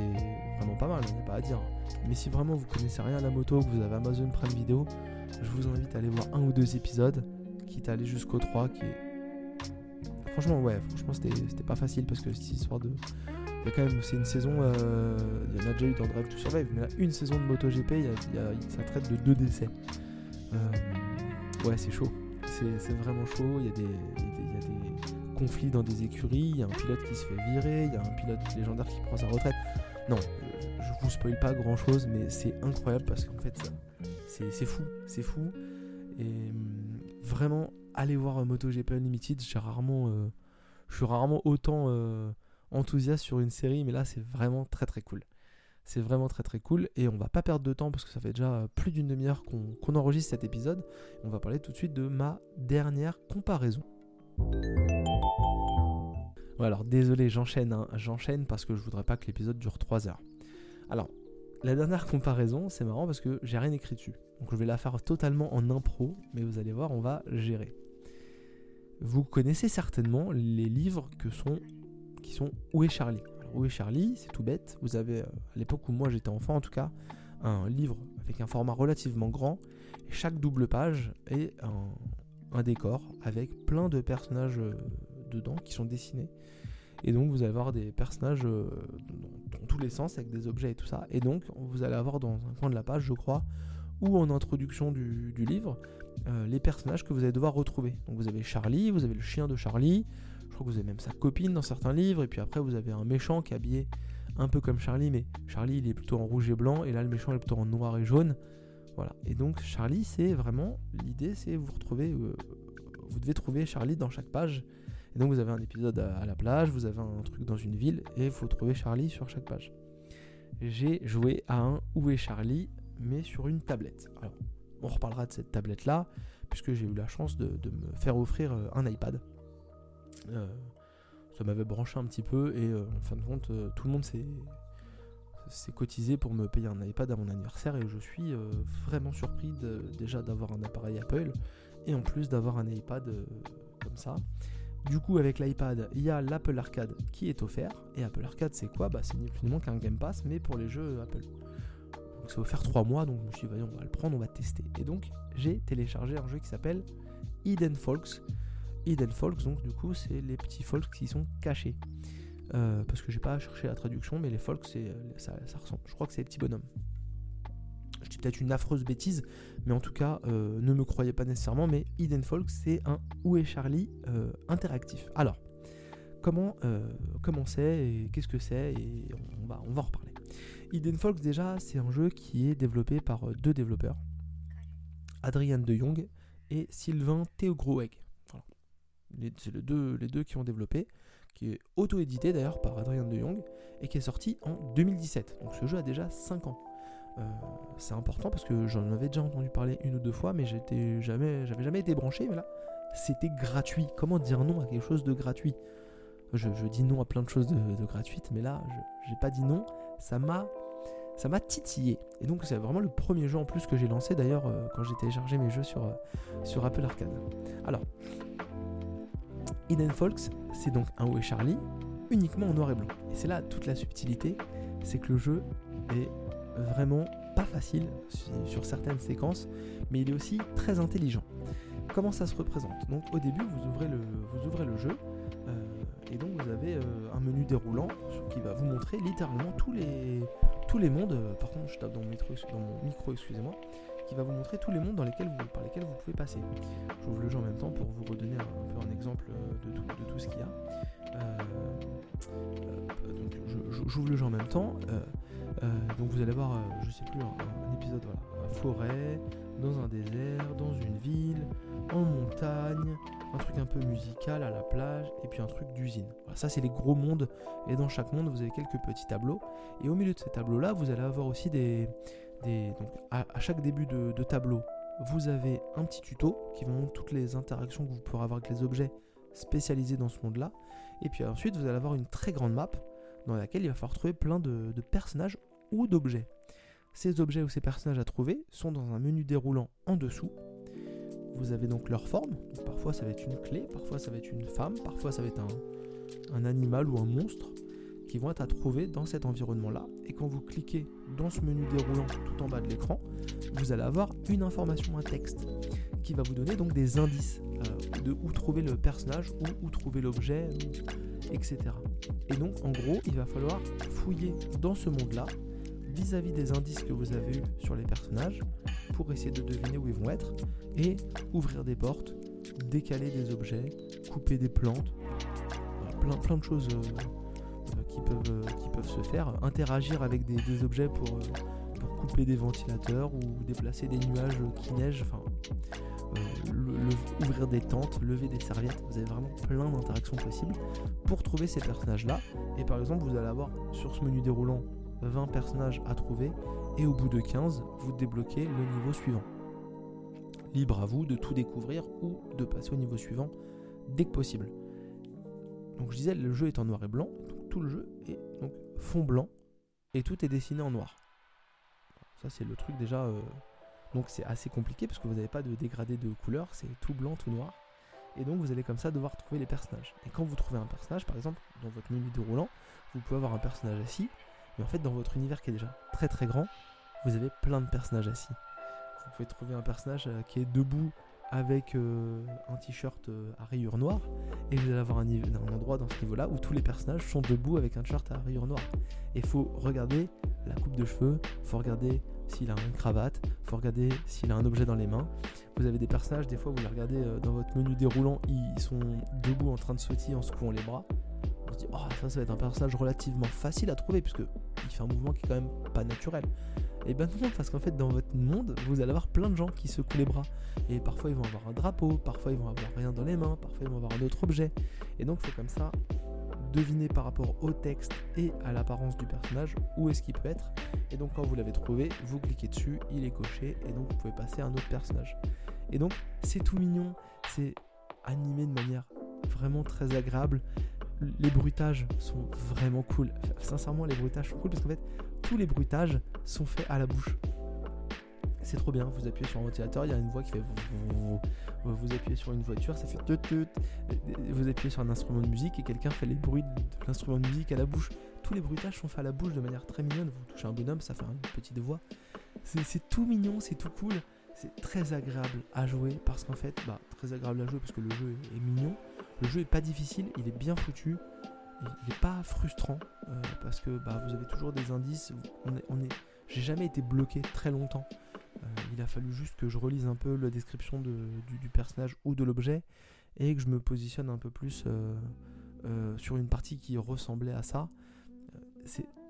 vraiment pas mal, n'y a pas à dire. Mais si vraiment vous connaissez rien à la moto, que vous avez Amazon Prime Video, je vous invite à aller voir un ou deux épisodes, quitte à aller jusqu'au 3, qui est franchement, ouais, franchement, c'était pas facile parce que cette histoire de. Quand même, c'est une saison, euh, il y en a déjà eu dans Drive to Survive, mais là, une saison de MotoGP, ça traite de deux décès. Euh, ouais, c'est chaud. C'est vraiment chaud. Il y, a des, il y, a des conflits dans des écuries, il y a un pilote qui se fait virer, il y a un pilote légendaire qui prend sa retraite. Non, je vous spoil pas grand chose, mais c'est incroyable parce qu'en fait, c'est fou, c'est fou. Et hum, vraiment, allez voir MotoGP Unlimited. J'ai rarement, euh, je suis rarement autant euh, enthousiaste sur une série, mais là, c'est vraiment très très cool. C'est vraiment très très cool et on va pas perdre de temps parce que ça fait déjà plus d'une demi-heure qu'on enregistre cet épisode. On va parler tout de suite de ma dernière comparaison. alors désolé, j'enchaîne, hein. j'enchaîne parce que je voudrais pas que l'épisode dure 3 heures. Alors, la dernière comparaison, c'est marrant parce que j'ai rien écrit dessus. Donc je vais la faire totalement en impro, mais vous allez voir, on va gérer. Vous connaissez certainement les livres qui sont Où est Charlie? Où est Charlie? C'est tout bête. Vous avez, euh, à l'époque où moi j'étais enfant en tout cas, un livre avec un format relativement grand. Chaque double page est un, décor avec plein de personnages euh, dedans qui sont dessinés. Et donc vous allez avoir des personnages euh, dans, tous les sens avec des objets et tout ça. Et donc vous allez avoir dans un coin de la page, je crois, ou en introduction du, livre, euh, les personnages que vous allez devoir retrouver. Donc vous avez Charlie, vous avez le chien de Charlie, je crois que vous avez même sa copine dans certains livres, et puis après vous avez un méchant qui est habillé un peu comme Charlie, mais Charlie il est plutôt en rouge et blanc, et là le méchant est plutôt en noir et jaune. Voilà. Et donc Charlie, c'est vraiment l'idée, c'est vous retrouver, euh, vous devez trouver Charlie dans chaque page. Et donc vous avez un épisode à, la plage, vous avez un truc dans une ville, et il faut trouver Charlie sur chaque page. J'ai joué à un Où est Charlie, mais sur une tablette. Alors, on reparlera de cette tablette-là, puisque j'ai eu la chance de, me faire offrir euh, un iPad. Euh, ça m'avait branché un petit peu, et euh, en fin de compte, tout le monde s'est cotisé pour me payer un iPad à mon anniversaire, et je suis vraiment surpris déjà d'avoir un appareil Apple, et en plus d'avoir un iPad comme ça. Du coup, avec l'iPad, il y a l'Apple Arcade qui est offert. Et Apple Arcade, c'est quoi? Bah, C'est ni plus ni moins qu'un Game Pass, mais pour les jeux Apple. C'est offert 3 mois, donc je me suis dit, on va le prendre, on va tester. Et donc, j'ai téléchargé un jeu qui s'appelle Hidden Folks. Hidden Folks, donc du coup, c'est les petits folks qui sont cachés. Euh, parce que j'ai pas cherché la traduction, mais les folks, ça, ça ressemble. Je crois que c'est les petits bonhommes je dis peut-être une affreuse bêtise, mais en tout cas, euh, ne me croyez pas nécessairement, mais Hidden Folk, c'est un Où est Charlie euh, interactif. Alors, comment comment c'est et qu'est-ce que c'est et on va, on va en reparler. Hidden Folk, déjà, c'est un jeu qui est développé par deux développeurs, Adrien de Jong et Sylvain Théogroeg. C'est les deux, qui ont développé, qui est auto-édité d'ailleurs par Adrien de Jong et qui est sorti en 2017. Donc ce jeu a déjà 5 ans. Euh, c'est important parce que j'en avais déjà entendu parler une ou deux fois, mais j'étais jamais, j'avais jamais été branché. Mais là, c'était gratuit. Comment dire non à quelque chose de gratuit? Je, dis non à plein de choses de, gratuites, mais là, je j'ai pas dit non. Ça m'a, ça m'a titillé. Et donc, c'est vraiment le premier jeu en plus que j'ai lancé d'ailleurs euh, quand j'ai téléchargé mes jeux sur, euh, sur Apple Arcade. Alors, Hidden Folks, c'est donc un Où Charlie uniquement en noir et blanc. Et c'est là toute la subtilité, c'est que le jeu est vraiment pas facile sur certaines séquences, mais il est aussi très intelligent. Comment ça se représente? Donc au début, vous ouvrez le, vous ouvrez le jeu, et donc vous avez euh, un menu déroulant qui va vous montrer littéralement tous les, tous les mondes. Euh, par contre, je tape dans mon micro, excusez-moi qui va vous montrer tous les mondes dans lesquels vous, par lesquels vous pouvez passer. J'ouvre le jeu en même temps pour vous redonner un, peu un exemple de tout, de tout ce qu'il y a. j'ouvre le jeu en même temps. Euh, donc vous allez voir, euh, je sais plus, un, épisode, voilà, forêt, dans un désert, dans une ville, en montagne, un truc un peu musical à la plage, et puis un truc d'usine. ça c'est les gros mondes, et dans chaque monde vous avez quelques petits tableaux, et au milieu de ces tableaux-là, vous allez avoir aussi des... donc à, chaque début de, tableau, vous avez un petit tuto qui vous montre toutes les interactions que vous pourrez avoir avec les objets spécialisés dans ce monde-là. Et puis ensuite, vous allez avoir une très grande map dans laquelle il va falloir trouver plein de personnages ou d'objets. Ces objets ou ces personnages à trouver sont dans un menu déroulant en dessous. Vous avez donc leur forme. parfois ça va être une clé, parfois ça va être une femme, parfois ça va être un, animal ou un monstre qui vont être à trouver dans cet environnement-là. Et quand vous cliquez dans ce menu déroulant tout en bas de l'écran, vous allez avoir une information, un texte qui va vous donner donc des indices euh, de où trouver le personnage, ou où trouver l'objet, etc. Et donc en gros, il va falloir fouiller dans ce monde-là vis-à-vis des indices que vous avez eus sur les personnages pour essayer de deviner où ils vont être et ouvrir des portes, décaler des objets, couper des plantes, plein, de choses euh, euh, qui, peuvent, qui peuvent se faire, interagir avec des, objets pour, pour couper des ventilateurs ou déplacer des nuages qui neigent, enfin ouvrir des tentes, lever des serviettes, vous avez vraiment plein d'interactions possibles pour trouver ces personnages-là. Et par exemple, vous allez avoir sur ce menu déroulant 20 personnages à trouver et au bout de 15, vous débloquez le niveau suivant. Libre à vous de tout découvrir ou de passer au niveau suivant dès que possible. Donc je disais, le jeu est en noir et blanc, tout le jeu est donc fond blanc et tout est dessiné en noir. Ça c'est le truc déjà euh, donc c'est assez compliqué parce que vous n'avez pas de dégradé de couleur, c'est tout blanc, tout noir. Et donc vous allez comme ça devoir trouver les personnages. Et quand vous trouvez un personnage, par exemple, dans votre menu déroulant, vous pouvez avoir un personnage assis. Et en fait, dans votre univers qui est déjà très très grand, vous avez plein de personnages assis. Vous pouvez trouver un personnage euh, qui est debout avec euh, un t-shirt euh, à rayures noires. Et vous allez avoir un, un endroit dans ce niveau-là où tous les personnages sont debout avec un t-shirt à rayures noires. Et il faut regarder la coupe de cheveux, faut regarder s'il a une cravate, faut regarder s'il a un objet dans les mains. Vous avez des personnages, des fois vous les regardez dans votre menu déroulant, ils sont debout en train de sautiller en secouant les bras. On se dit, oh ça, ça va être un personnage relativement facile à trouver puisque il fait un mouvement qui est quand même pas naturel. Et ben non, parce qu'en fait dans votre monde, vous allez avoir plein de gens qui secouent les bras. Et parfois ils vont avoir un drapeau, parfois ils vont avoir rien dans les mains, parfois ils vont avoir un autre objet. Et donc faut comme ça deviner par rapport au texte et à l'apparence du personnage où est-ce qu'il peut être. Et donc quand vous l'avez trouvé, vous cliquez dessus, il est coché et donc vous pouvez passer à un autre personnage. Et donc c'est tout mignon, c'est animé de manière vraiment très agréable. Les bruitages sont vraiment cool. sincèrement, les bruitages sont cool parce qu'en fait, tous les bruitages sont faits à la bouche c'est trop bien. Vous appuyez sur un ventilateur, il y a une voix qui fait. Vous appuyez sur une voiture, ça fait. Vous appuyez sur un instrument de musique et quelqu'un fait les bruits de l'instrument de musique à la bouche. Tous les bruitages sont faits à la bouche de manière très mignonne. Vous touchez un bonhomme, ça fait une petite voix. C'est tout mignon, c'est tout cool. C'est très agréable à jouer parce qu'en fait, bah, très agréable à jouer parce que le jeu est, mignon. Le jeu est pas difficile, il est bien foutu. Il n'est pas frustrant euh, parce que bah, vous avez toujours des indices. On est, j'ai jamais été bloqué très longtemps. Euh, il a fallu juste que je relise un peu la description du, personnage ou de l'objet et que je me positionne un peu plus euh, sur une partie qui ressemblait à ça.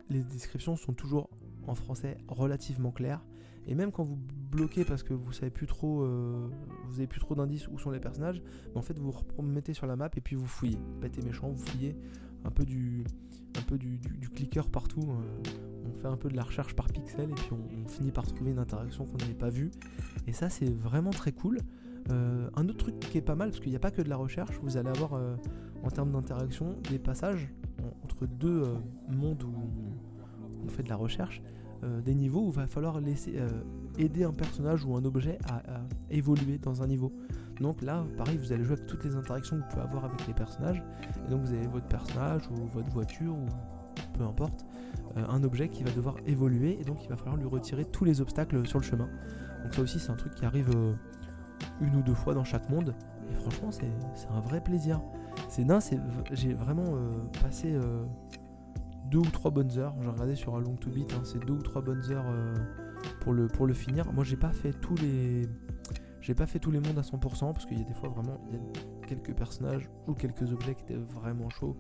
les descriptions sont toujours en français relativement claires et même quand vous bloquez parce que vous savez plus trop vous avez plus trop d'indices où sont les personnages en fait vous remettez sur la map et puis vous fouillez bête méchant vous fouillez un peu du un peu du, clicker partout on fait un peu de la recherche par pixel et puis on, finit par trouver une interaction qu'on n'avait pas vue. Et ça, c'est vraiment très cool. Euh, un autre truc qui est pas mal, parce qu'il n'y a pas que de la recherche, vous allez avoir euh, en termes d'interaction des passages entre deux euh, mondes où on fait de la recherche, des niveaux où il va falloir laisser aider un personnage ou un objet à, évoluer dans un niveau. Donc là, pareil, vous allez jouer avec toutes les interactions que vous pouvez avoir avec les personnages. Et donc vous avez votre personnage ou votre voiture ou peu importe, euh, un objet qui va devoir évoluer et donc il va falloir lui retirer tous les obstacles sur le chemin. Donc ça aussi c'est un truc qui arrive euh, une ou deux fois dans chaque monde et franchement c'est un vrai plaisir. C'est j'ai vraiment euh, passé deux ou trois bonnes heures. J'ai regardé sur un long to beat, hein, c'est deux ou trois bonnes heures pour le pour le finir. Moi j'ai pas fait tous les j'ai pas fait tous les mondes à 100% parce qu'il y a des fois vraiment il y a quelques personnages ou quelques objets qui étaient vraiment chauds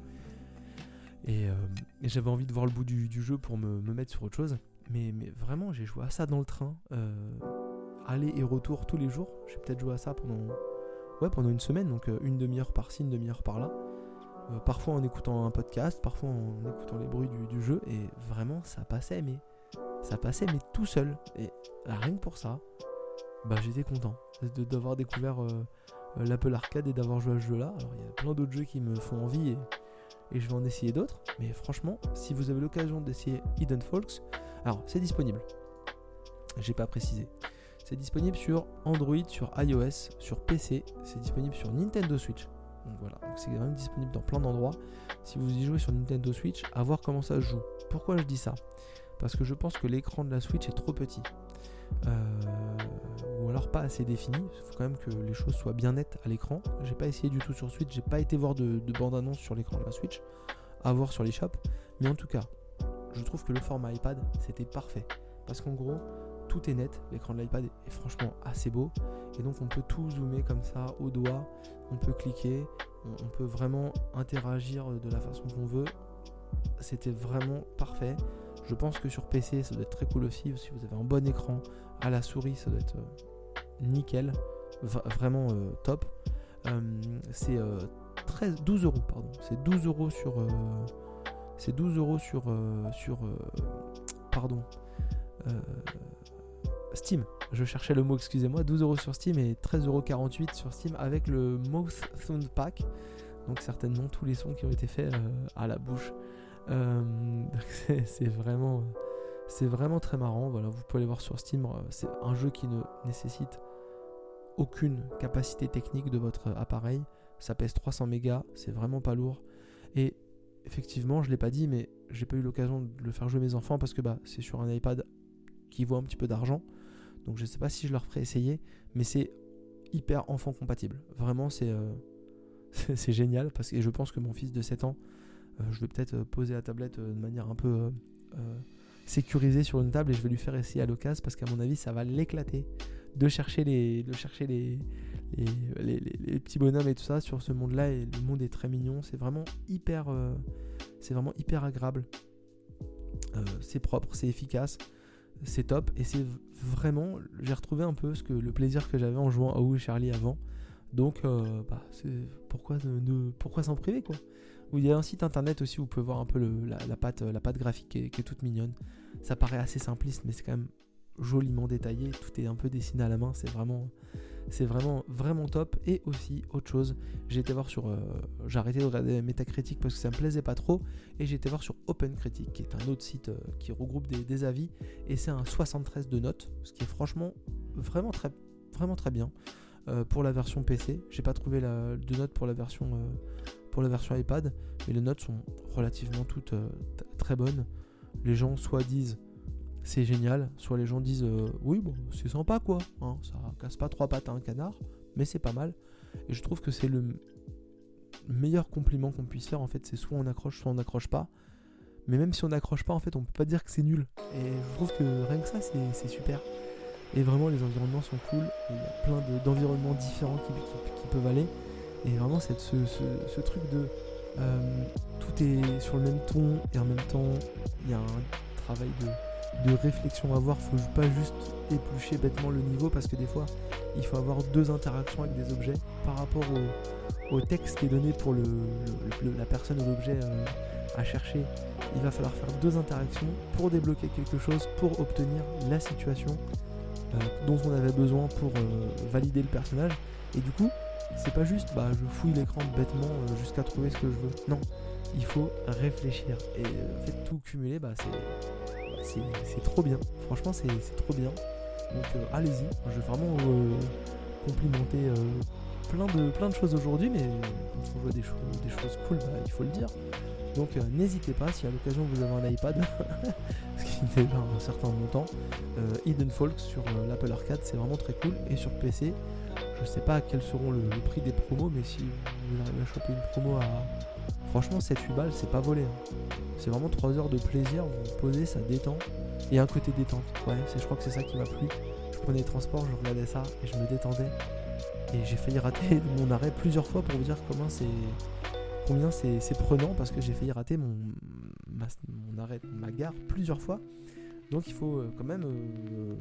euh, et, j'avais envie de voir le bout du, jeu pour me, mettre sur autre chose. Mais, vraiment, j'ai joué à ça dans le train. Euh, aller et retour tous les jours. J'ai peut-être joué à ça pendant, ouais, pendant une semaine. Donc euh, une demi-heure par-ci, une demi-heure par-là. Parfois en écoutant un podcast, parfois en écoutant les bruits du, jeu. Et vraiment, ça passait, mais ça passait, mais tout seul. Et rien que pour ça, bah, j'étais content d'avoir découvert l'Apple Arcade et d'avoir joué à ce jeu-là. Alors il y a plein d'autres jeux qui me font envie. Et, et je vais en essayer d'autres. Mais franchement, si vous avez l'occasion d'essayer Hidden Folks, alors c'est disponible. J'ai pas précisé. C'est disponible sur Android, sur iOS, sur PC, c'est disponible sur Nintendo Switch. Donc voilà, c'est quand même disponible dans plein d'endroits. Si vous y jouez sur Nintendo Switch, à voir comment ça se joue. Pourquoi je dis ça? Parce que je pense que l'écran de la Switch est trop petit. Euh, ou alors pas assez défini. Il faut quand même que les choses soient bien nettes à l'écran. J'ai pas essayé du tout sur Switch, j'ai pas été voir de, bande-annonce sur l'écran de la Switch, à voir sur les shops. Mais en tout cas, je trouve que le format iPad c'était parfait. Parce qu'en gros, tout est net. L'écran de l'iPad est franchement assez beau. Et donc on peut tout zoomer comme ça au doigt. On peut cliquer. On, peut vraiment interagir de la façon qu'on veut. C'était vraiment parfait. Je pense que sur PC ça doit être très cool aussi. Si vous avez un bon écran à la souris, ça doit être euh, nickel. vraiment euh, top. Euh, c'est 13, 12 euros, pardon. C'est 12 euros sur. c'est 12 euros sur. sur pardon. Steam. Je cherchais le mot, excusez-moi. 12 euros sur Steam et 13,48€ sur Steam avec le Mouth Sound Pack. Donc certainement tous les sons qui ont été faits à la bouche. c'est vraiment c'est vraiment très marrant. Voilà, vous pouvez aller voir sur Steam. Euh, c'est un jeu qui ne nécessite aucune capacité technique de votre appareil. Ça pèse 300 mégas, c'est vraiment pas lourd. Et effectivement, je l'ai pas dit, mais j'ai pas eu l'occasion de le faire jouer mes enfants parce que bah, c'est sur un iPad qui vaut un petit peu d'argent. Donc je sais pas si je leur ferai essayer, mais c'est hyper enfant compatible. Vraiment, c'est euh, génial parce que je pense que mon fils de 7 ans, euh, je vais peut-être poser la tablette de manière un peu sécurisé sur une table et je vais lui faire essayer à l'occasion parce qu'à mon avis ça va l'éclater de chercher les de chercher les les, les, petits bonhommes et tout ça sur ce monde là et le monde est très mignon. C'est vraiment hyper euh, c'est vraiment hyper agréable. Euh, c'est propre c'est efficace c'est top et c'est vraiment j'ai retrouvé un peu ce que le plaisir que j'avais en jouant à Ou et Charlie avant donc euh, bah, pourquoi pourquoi s'en priver quoi? Il y a un site internet aussi où vous pouvez voir un peu la, la, pâte, la pâte graphique qui est, toute mignonne. Ça paraît assez simpliste, mais c'est quand même joliment détaillé. Tout est un peu dessiné à la main. C'est vraiment, c'est vraiment, vraiment top. Et aussi, autre chose, j'ai été voir sur. Euh, j'ai arrêté de regarder Metacritic parce que ça me plaisait pas trop. Et j'ai été voir sur OpenCritic, qui est un autre site euh, qui regroupe des, avis. Et c'est un 73 de notes, ce qui est franchement vraiment très, très bien. Euh, pour la version PC, j'ai pas trouvé de notes pour la version pour la version iPad, mais les notes sont relativement toutes très bonnes. Les gens soit disent c'est génial, soit les gens disent euh, oui bon c'est sympa quoi, hein, ça casse pas trois pattes à un canard, mais c'est pas mal. Et je trouve que c'est le meilleur compliment qu'on puisse faire en fait, c'est soit on accroche, soit on n'accroche pas. Mais même si on n'accroche pas, en fait, on peut pas dire que c'est nul. Et je trouve que rien que ça, c'est super. Et vraiment, les environnements sont cool. Il y a plein d'environnements différents qui, peuvent aller. Et vraiment, c'est ce, truc de euh, tout est sur le même ton et en même temps, il y a un travail de, de réflexion à avoir. Faut pas juste éplucher bêtement le niveau parce que des fois, il faut avoir deux interactions avec des objets par rapport au, texte qui est donné pour la personne ou l'objet euh, à chercher. Il va falloir faire deux interactions pour débloquer quelque chose, pour obtenir la situation euh, dont on avait besoin pour valider le personnage. Et du coup, c'est pas juste bah je fouille l'écran bêtement euh, jusqu'à trouver ce que je veux. Non, il faut réfléchir. Et euh, fait tout cumuler, bah c'est, c'est, trop bien. Franchement, c'est, trop bien. Donc euh, allez-y. Je vais vraiment complimenter plein, de, plein de choses aujourd'hui, mais quand on voit des, choses, des choses cool, bah, il faut le dire. Donc n'hésitez pas, si à l'occasion vous avez un iPad, ce qui est déjà un certain montant, Hidden Folk sur l'Apple Arcade, c'est vraiment très cool. Et sur PC, je sais pas quels seront le, prix des promos, mais si vous arrivez à choper une promo à. Franchement, 7-8 balles, c'est pas volé. Hein. C'est vraiment 3 heures de plaisir, vous posez, ça détend. Et un côté détente. Ouais, je crois que c'est ça qui m'a plu. Je prenais les transports, je regardais ça et je me détendais. Et j'ai failli rater mon arrêt plusieurs fois pour vous dire comment c'est. Combien c'est prenant parce que j'ai failli rater mon, mon arrêt, ma gare plusieurs fois. Donc il faut euh, quand même. Euh,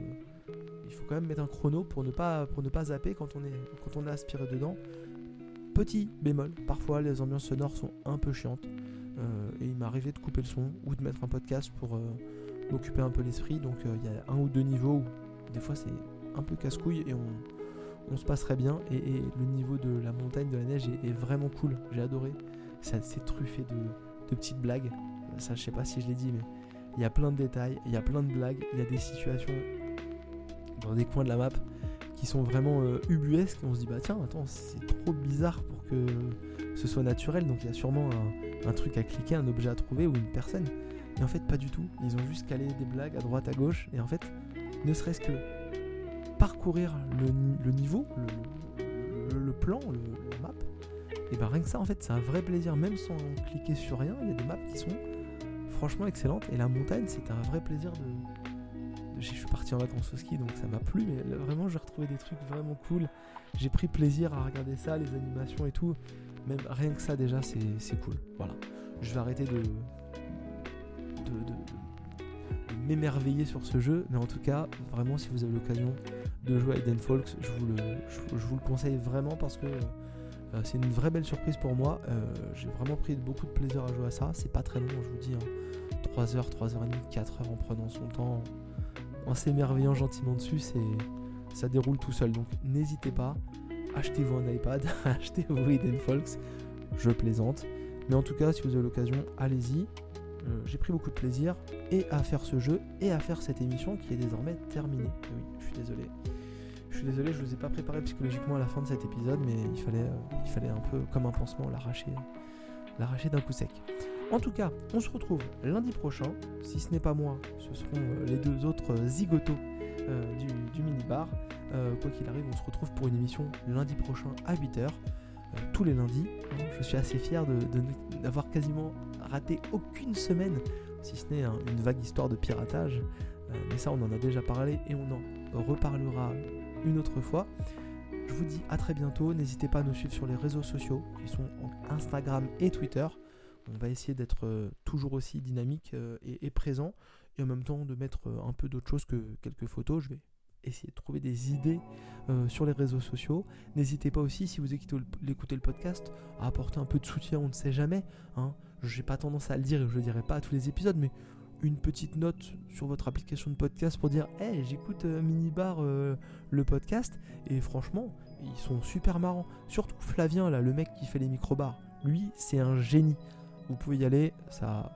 il faut quand même mettre un chrono pour ne pas, pour ne pas zapper quand on, est, quand on est aspiré dedans. Petit bémol, parfois les ambiances sonores sont un peu chiantes. Euh, et il m'est arrivé de couper le son ou de mettre un podcast pour euh, m'occuper un peu l'esprit. Donc euh, il y a un ou deux niveaux où des fois c'est un peu casse-couille et on, se passerait bien. Et, le niveau de la montagne, de la neige est, vraiment cool. J'ai adoré. C'est truffé de, de petites blagues. Ça, je sais pas si je l'ai dit, mais il y a plein de détails, il y a plein de blagues, il y a des situations dans des coins de la map qui sont vraiment euh, ubuesques. On se dit, bah tiens, attends, c'est trop bizarre pour que ce soit naturel. Donc il y a sûrement un, truc à cliquer, un objet à trouver ou une personne. Et en fait, pas du tout. Ils ont juste calé des blagues à droite, à gauche. Et en fait, ne serait-ce que parcourir le, niveau, le, plan, le, map. Et ben rien que ça, en fait, c'est un vrai plaisir, même sans cliquer sur rien. Il y a des maps qui sont franchement excellentes. Et la montagne, c'était un vrai plaisir de. Je suis parti en vacances au ski, donc ça m'a plu, mais vraiment, j'ai retrouvé des trucs vraiment cool. J'ai pris plaisir à regarder ça, les animations et tout. Même rien que ça, déjà, c'est cool. Voilà. Je vais arrêter de, m'émerveiller sur ce jeu, mais en tout cas, vraiment, si vous avez l'occasion de jouer à Eden Folks, je vous le, conseille vraiment parce que euh, c'est une vraie belle surprise pour moi. Euh, j'ai vraiment pris beaucoup de plaisir à jouer à ça. C'est pas très long, je vous dis, 3 hein. heures, 3 heures et demie, 4 heures en prenant son temps, en s'émerveillant gentiment dessus, c'est ça déroule tout seul. Donc n'hésitez pas, achetez-vous un iPad, achetez-vous Eden Folks. Je plaisante. Mais en tout cas, si vous avez l'occasion, allez-y. Euh, j'ai pris beaucoup de plaisir et à faire ce jeu et à faire cette émission qui est désormais terminée. oui, je suis désolé. Je suis désolé, je ne vous ai pas préparé psychologiquement à la fin de cet épisode, mais il fallait, euh, il fallait un peu comme un pansement l'arracher, l'arracher d'un coup sec. En tout cas, on se retrouve lundi prochain. Si ce n'est pas moi, ce seront euh, les deux autres zigotos du, mini-bar. Quoi qu'il arrive, on se retrouve pour une émission lundi prochain à 8h. tous les lundis. Je suis assez fier de, d'avoir quasiment raté aucune semaine, si ce n'est une vague histoire de piratage. Euh, mais ça, on en a déjà parlé et on en reparlera une autre fois. Je vous dis à très bientôt. N'hésitez pas à nous suivre sur les réseaux sociaux qui sont Instagram et Twitter. On va essayer d'être euh, toujours aussi dynamique euh, et, présent et en même temps de mettre un peu d'autre chose que quelques photos. Je vais essayer de trouver des idées euh, sur les réseaux sociaux. N'hésitez pas aussi, si vous écoutez le podcast, à apporter un peu de soutien, on ne sait jamais. Hein. J'ai pas tendance à le dire et je le dirai pas à tous les épisodes, mais une petite note sur votre application de podcast pour dire Hey, j'écoute euh, Minibar euh, le podcast, et franchement, ils sont super marrants. Surtout Flavien, là, le mec qui fait les microbars. Lui, c'est un génie. Vous pouvez y aller, ça,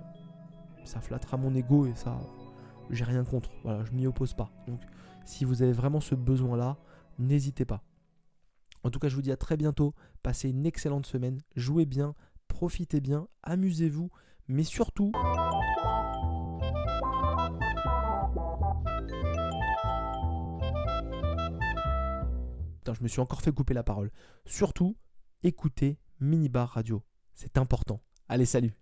ça flattera mon ego et ça, j'ai rien contre. Voilà, je m'y oppose pas. Donc, si vous avez vraiment ce besoin-là, n'hésitez pas. En tout cas, je vous dis à très bientôt. Passez une excellente semaine. Jouez bien, profitez bien, amusez-vous, mais surtout... Putain, je me suis encore fait couper la parole. Surtout, écoutez Minibar Radio. C'est important. Allez, salut